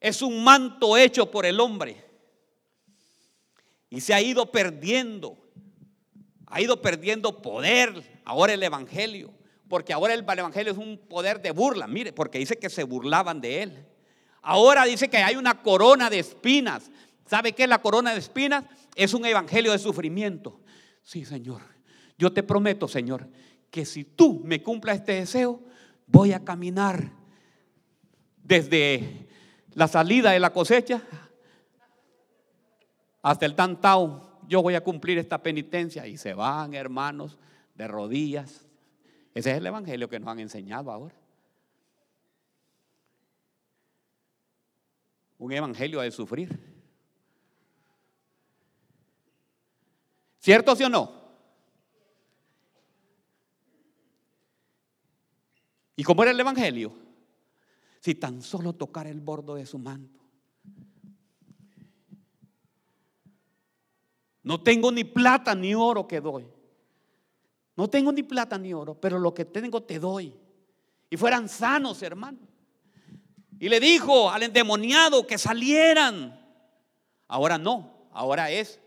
Es un manto hecho por el hombre. Y se ha ido perdiendo. ha ido perdiendo poder ahora el Evangelio, porque ahora el Evangelio es un poder de burla, mire, porque dice que se burlaban de él. Ahora dice que hay una corona de espinas. ¿Sabe qué es la corona de espinas? Es un evangelio de sufrimiento. Sí, Señor. Yo te prometo, Señor, que si tú me cumplas este deseo, voy a caminar desde la salida de la cosecha hasta el tantao. Yo voy a cumplir esta penitencia. Y se van, hermanos, de rodillas. Ese es el evangelio que nos han enseñado ahora. Un evangelio de sufrir. ¿Cierto sí o no? ¿Y cómo era el Evangelio? Si tan solo tocar el bordo de su manto. No tengo ni plata ni oro que doy. No tengo ni plata ni oro, pero lo que tengo te doy. Y fueran sanos, hermano. Y le dijo al endemoniado que salieran. Ahora no, ahora es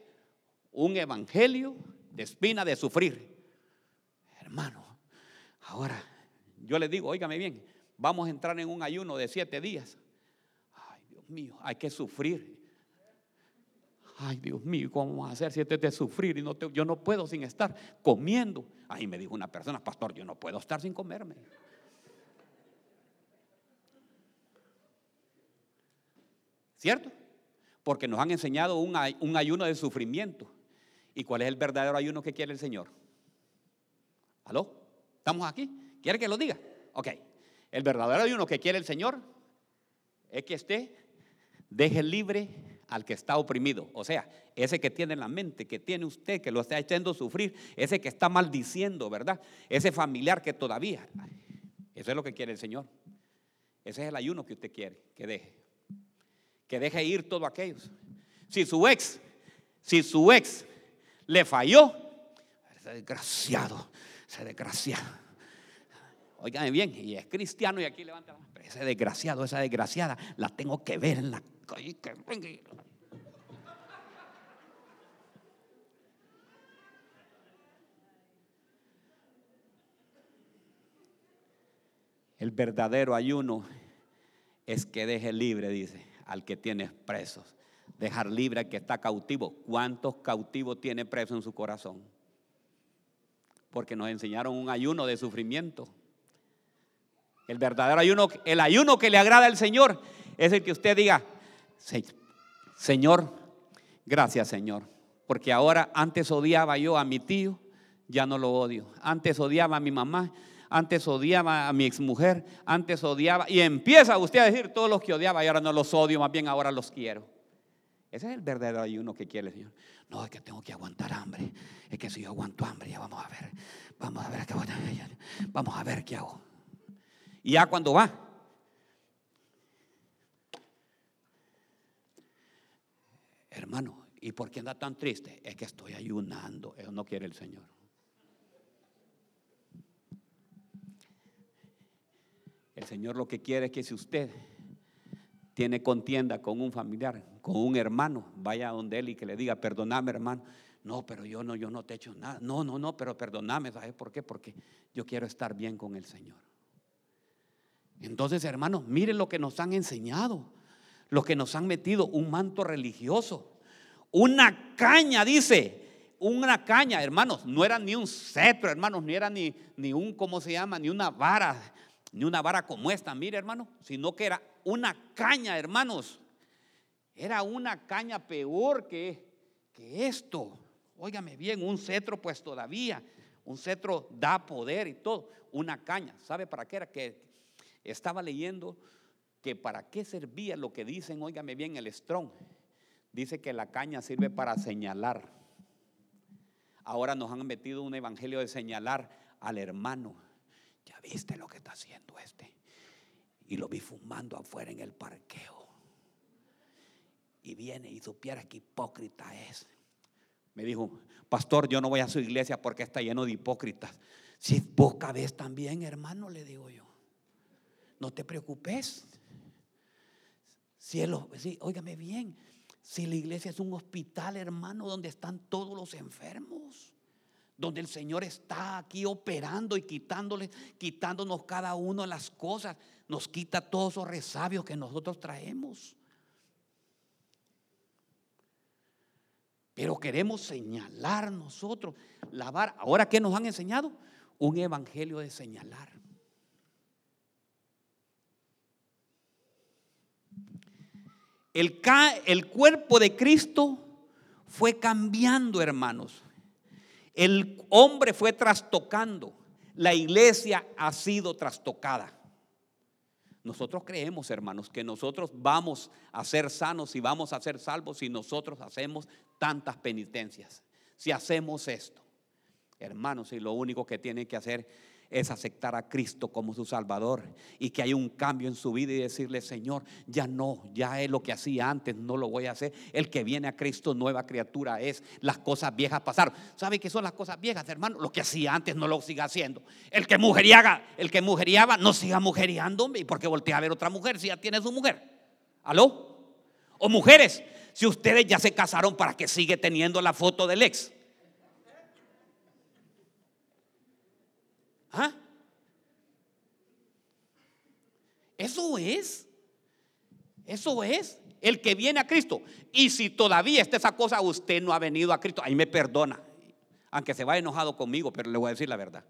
un evangelio de espina de sufrir. Hermano, ahora yo le digo, óigame bien, vamos a entrar en un ayuno de siete días. Ay, Dios mío, hay que sufrir. Ay, Dios mío, ¿cómo vamos a hacer si este es de sufrir? Y no yo no puedo sin estar comiendo. Ahí me dijo una persona, pastor, yo no puedo estar sin comerme. ¿Cierto? Porque nos han enseñado un, un ayuno de sufrimiento. ¿Y cuál es el verdadero ayuno que quiere el Señor? ¿Aló? ¿Estamos aquí? ¿Quiere que lo diga? Ok. El verdadero ayuno que quiere el Señor es que esté, deje libre al que está oprimido. O sea, ese que tiene en la mente, que tiene usted, que lo está echando sufrir, ese que está maldiciendo, ¿verdad? Ese familiar que todavía. Eso es lo que quiere el Señor. Ese es el ayuno que usted quiere, que deje. Que deje ir todo aquellos. Si su ex, si su ex le falló, ese desgraciado, ese desgraciado. Oigan bien, y es cristiano y aquí levanta la mano. Ese desgraciado, esa desgraciada, la tengo que ver en la el verdadero ayuno es que deje libre, dice, al que tiene presos. Dejar libre al que está cautivo. ¿Cuántos cautivos tiene preso en su corazón? Porque nos enseñaron un ayuno de sufrimiento. El verdadero ayuno, el ayuno que le agrada al Señor es el que usted diga, Señor, gracias Señor, porque ahora antes odiaba yo a mi tío, ya no lo odio. Antes odiaba a mi mamá, antes odiaba a mi exmujer, antes odiaba, y empieza usted a decir todos los que odiaba y ahora no los odio, más bien ahora los quiero. Ese es el verdadero ayuno que quiere el Señor. No, es que tengo que aguantar hambre. Es que si yo aguanto hambre, ya vamos a ver. Vamos a ver qué Vamos a ver qué hago. Y ya cuando va, Hermano, ¿y por qué anda tan triste? Es que estoy ayunando. Eso no quiere el Señor. El Señor lo que quiere es que si usted tiene contienda con un familiar, con un hermano, vaya a donde él y que le diga, perdóname hermano. No, pero yo no, yo no te he hecho nada. No, no, no, pero perdóname. ¿Sabes por qué? Porque yo quiero estar bien con el Señor. Entonces, hermanos, miren lo que nos han enseñado los que nos han metido un manto religioso. Una caña, dice, una caña, hermanos, no era ni un cetro, hermanos, ni era ni, ni un, ¿cómo se llama? Ni una vara, ni una vara como esta, mire, hermano, sino que era una caña, hermanos. Era una caña peor que, que esto. Óigame bien, un cetro pues todavía, un cetro da poder y todo. Una caña, ¿sabe para qué era? Que estaba leyendo que para qué servía lo que dicen, óigame bien, el strong. Dice que la caña sirve para señalar. Ahora nos han metido un evangelio de señalar al hermano. Ya viste lo que está haciendo este. Y lo vi fumando afuera en el parqueo. Y viene y supiera que hipócrita es. Me dijo, pastor, yo no voy a su iglesia porque está lleno de hipócritas. Si vos cabes también, hermano, le digo yo. No te preocupes. Cielo, sí, óigame bien. Si la iglesia es un hospital, hermano, donde están todos los enfermos, donde el Señor está aquí operando y quitándole, quitándonos cada uno las cosas, nos quita todos esos resabios que nosotros traemos. Pero queremos señalar nosotros, lavar. Ahora, ¿qué nos han enseñado? Un evangelio de señalar. El, el cuerpo de Cristo fue cambiando, hermanos. El hombre fue trastocando. La iglesia ha sido trastocada. Nosotros creemos, hermanos, que nosotros vamos a ser sanos y vamos a ser salvos si nosotros hacemos tantas penitencias. Si hacemos esto, hermanos, y lo único que tienen que hacer es aceptar a Cristo como su Salvador y que hay un cambio en su vida y decirle, Señor, ya no, ya es lo que hacía antes, no lo voy a hacer. El que viene a Cristo, nueva criatura es. Las cosas viejas pasaron. ¿Sabe qué son las cosas viejas, hermano? Lo que hacía antes no lo siga haciendo. El que mujeriaga, el que mujeriaba, no siga mujeriando, ¿y por qué voltea a ver otra mujer si ya tiene su mujer? ¿Aló? O mujeres, si ustedes ya se casaron, ¿para que sigue teniendo la foto del ex? ¿Ah? Eso es. Eso es el que viene a Cristo. Y si todavía está esa cosa, usted no ha venido a Cristo, ahí me perdona. Aunque se vaya enojado conmigo, pero le voy a decir la verdad.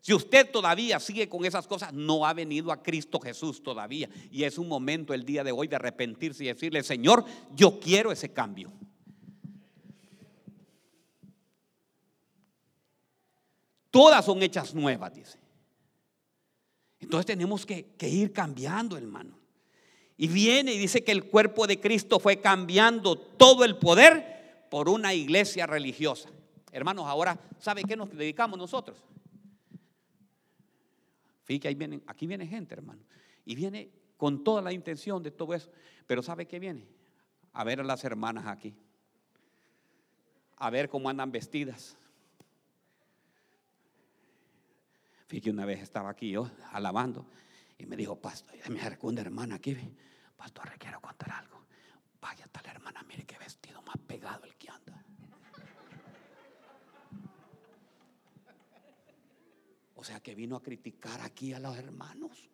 Si usted todavía sigue con esas cosas, no ha venido a Cristo Jesús todavía. Y es un momento el día de hoy de arrepentirse y decirle, Señor, yo quiero ese cambio. Todas son hechas nuevas, dice. Entonces tenemos que, ir cambiando, hermano. Y viene y dice que el cuerpo de Cristo fue cambiando todo el poder por una iglesia religiosa. Hermanos, ahora, ¿sabe qué nos dedicamos nosotros? Fíjate, ahí vienen, aquí viene gente, hermano. Y viene con toda la intención de todo eso. Pero ¿sabe qué viene? A ver a las hermanas aquí. A ver cómo andan vestidas. Fíjate, una vez estaba aquí yo alabando y me dijo, pastor, me acercó una hermana aquí. Pastor, le quiero contar algo. Vaya tal hermana, mire qué vestido más pegado el que anda. O sea que vino a criticar aquí a los hermanos.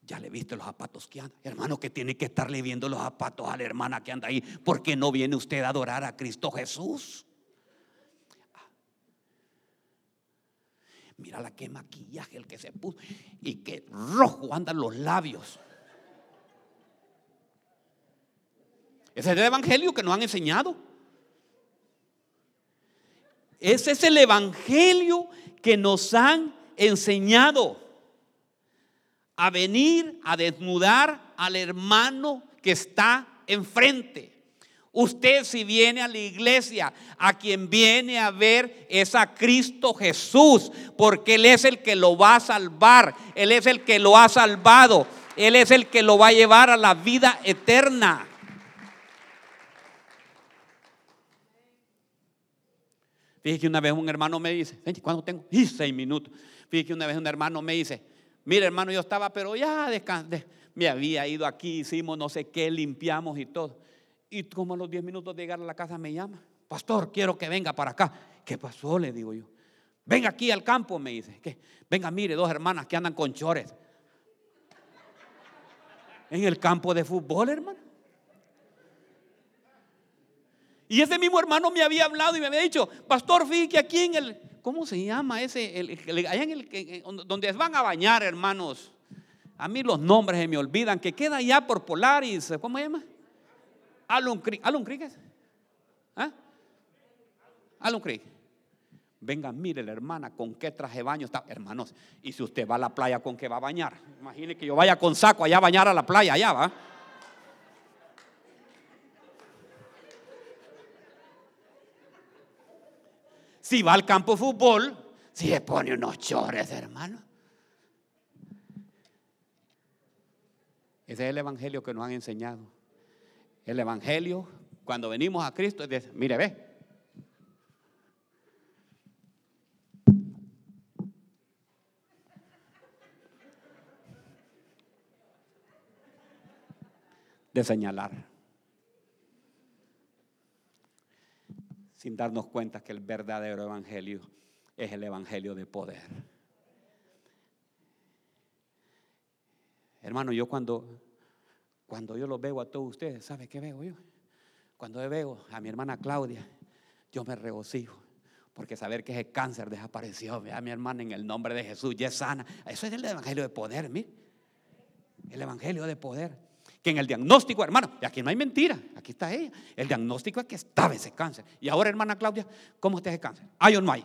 Ya le viste los zapatos que anda. Hermano, que tiene que estarle viendo los zapatos a la hermana que anda ahí. porque no viene usted a adorar a Cristo Jesús? Mira la que maquillaje el que se puso y que rojo andan los labios. Ese es el evangelio que nos han enseñado. Ese es el evangelio que nos han enseñado a venir a desnudar al hermano que está enfrente. Usted si viene a la iglesia, a quien viene a ver es a Cristo Jesús, porque Él es el que lo va a salvar, Él es el que lo ha salvado, Él es el que lo va a llevar a la vida eterna. Fíjate que una vez un hermano me dice, ¿cuándo tengo? Y seis minutos. Fíjate que una vez un hermano me dice, mire hermano, yo estaba, pero ya descansé. Me había ido aquí, hicimos no sé qué, limpiamos y todo. Y como a los 10 minutos de llegar a la casa me llama, pastor, quiero que venga para acá. ¿Qué pasó? Le digo yo. Venga aquí al campo, me dice. ¿Qué? Venga, mire, dos hermanas que andan con chores. En el campo de fútbol, hermano. Y ese mismo hermano me había hablado y me había dicho, pastor, fíjate aquí en el, ¿cómo se llama ese? allá en el, donde van a bañar, hermanos. A mí los nombres se me olvidan, que queda allá por Polaris, ¿cómo se llama? Alun Creek. Alun Creek es. ¿Ah? Creek. Venga, mire la hermana con qué traje baño está. Hermanos, y si usted va a la playa, ¿con qué va a bañar? Imagine que yo vaya con saco allá a bañar a la playa, allá va. Si va al campo de fútbol, si le pone unos chores, hermano. Ese es el evangelio que nos han enseñado. El Evangelio, cuando venimos a Cristo, es decir, mire, ve. De señalar. sin darnos cuenta que el verdadero evangelio es el evangelio de poder. Hermano, yo cuando, cuando yo los veo a todos ustedes, ¿sabe qué veo yo? Cuando yo veo a mi hermana Claudia, yo me regocijo. Porque saber que ese cáncer desapareció, a mi hermana en el nombre de Jesús, ya es sana. Eso es el evangelio de poder, mire. El evangelio de poder. Que en el diagnóstico, hermano, y aquí no hay mentira, aquí está ella. El diagnóstico es que estaba ese cáncer. Y ahora, hermana Claudia, ¿cómo está ese cáncer? ¿Hay o no hay?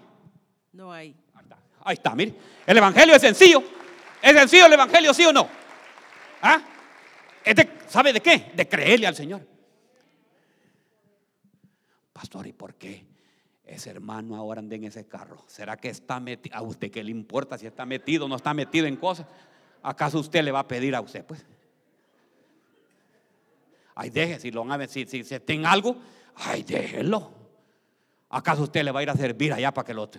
No hay. Ahí está, ahí está mire. El evangelio es sencillo. ¿Es sencillo el evangelio, sí o no? ¿Ah? ¿Sabe de qué? De creerle al Señor. Pastor, ¿y por qué ese hermano ahora anda en ese carro? ¿Será que está metido? ¿A usted qué le importa si está metido o no está metido en cosas? ¿Acaso usted le va a pedir a usted? Pues. Ay, deje, si lo si, si, si tiene algo, ay, déjelo. ¿Acaso usted le va a ir a servir allá para que lo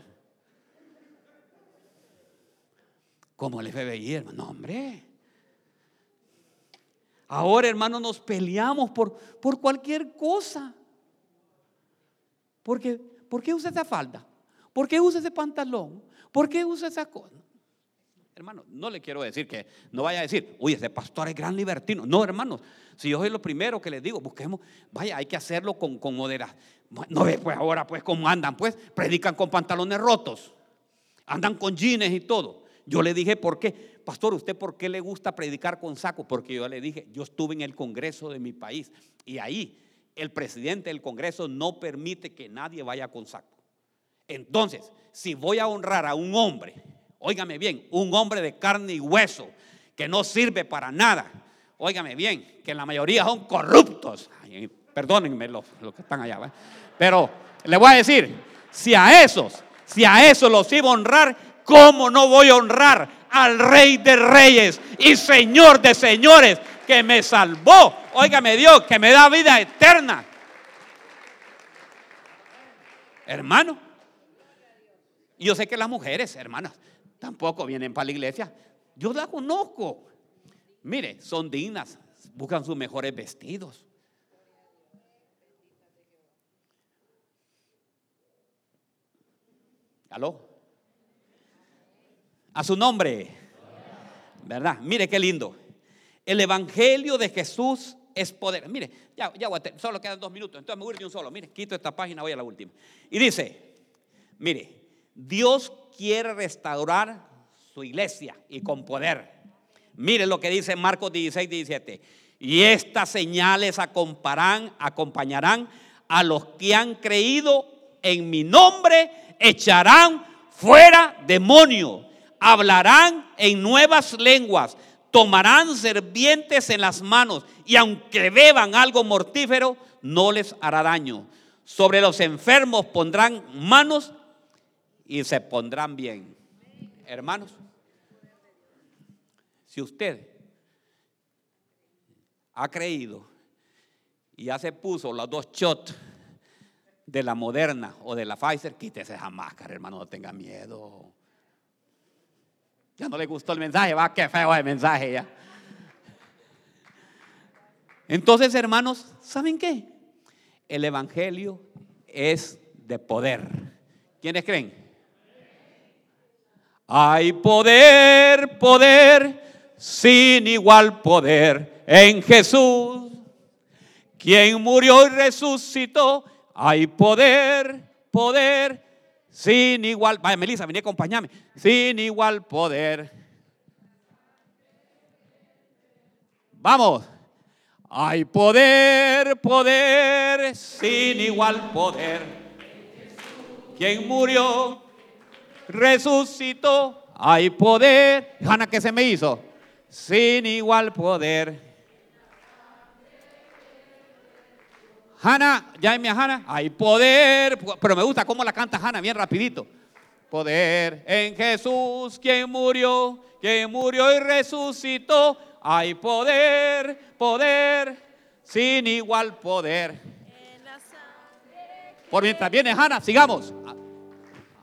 como el FBI, hermano? No, hombre. Ahora, hermano, nos peleamos por, por cualquier cosa. Porque, ¿Por qué usa esa falda? ¿Por qué usa ese pantalón? ¿Por qué usa esa cosa? Hermano, no le quiero decir que no vaya a decir, uy, ese pastor es gran libertino. No, hermanos, si yo soy lo primero que les digo, busquemos, vaya, hay que hacerlo con, con moderación. No ve, pues ahora, pues, cómo andan, pues, predican con pantalones rotos, andan con jeans y todo. Yo le dije, ¿por qué? pastor, ¿usted por qué le gusta predicar con saco? Porque yo le dije, yo estuve en el Congreso de mi país y ahí el presidente del Congreso no permite que nadie vaya con saco. Entonces, si voy a honrar a un hombre, óigame bien, un hombre de carne y hueso que no sirve para nada, óigame bien, que la mayoría son corruptos. perdónenme los, que están allá, pero le voy a decir, si a esos, si a esos los iba a honrar, ¿cómo no voy a honrar al Rey de Reyes y Señor de Señores, que me salvó. Óigame Dios, que me da vida eterna. Hermano. Yo sé que las mujeres, hermanas, tampoco vienen para la iglesia. Yo la conozco. Mire, son dignas, buscan sus mejores vestidos. ¿Aló? A su nombre. ¿Verdad? Mire qué lindo. El Evangelio de Jesús es poder. Mire, ya, ya solo quedan dos minutos, entonces me voy de un solo. Mire, quito esta página, voy a la última. Y dice, mire, Dios quiere restaurar su iglesia y con poder. Mire lo que dice Marcos 16, 17. Y estas señales acompañarán a los que han creído en mi nombre, echarán fuera demonios hablarán en nuevas lenguas, tomarán serpientes en las manos y aunque beban algo mortífero, no les hará daño. Sobre los enfermos pondrán manos y se pondrán bien. Hermanos, si usted ha creído y ya se puso los dos shots de la moderna o de la Pfizer, quítese esa máscara, hermano, no tenga miedo. No le gustó el mensaje, va, qué feo el mensaje ya. Entonces, hermanos, ¿saben qué? El Evangelio es de poder. ¿Quiénes creen? Hay poder, poder, sin igual poder en Jesús. Quien murió y resucitó, hay poder, poder, sin igual, vaya Melissa, vení a acompañarme, sin igual poder. Vamos, hay poder, poder, sin igual poder. Quien murió, resucitó, hay poder. Hanna, ¿qué se me hizo? Sin igual poder. Hanna, ya mi Hanna, hay poder, pero me gusta cómo la canta Hanna, bien rapidito. Poder en Jesús, quien murió, quien murió y resucitó. Hay poder, poder, sin igual poder. Por mientras viene Hanna, sigamos.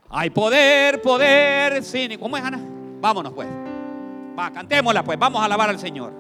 Hay poder, poder, sin. ¿Cómo es Hanna? Vámonos pues. Va, cantémosla pues, vamos a alabar al Señor.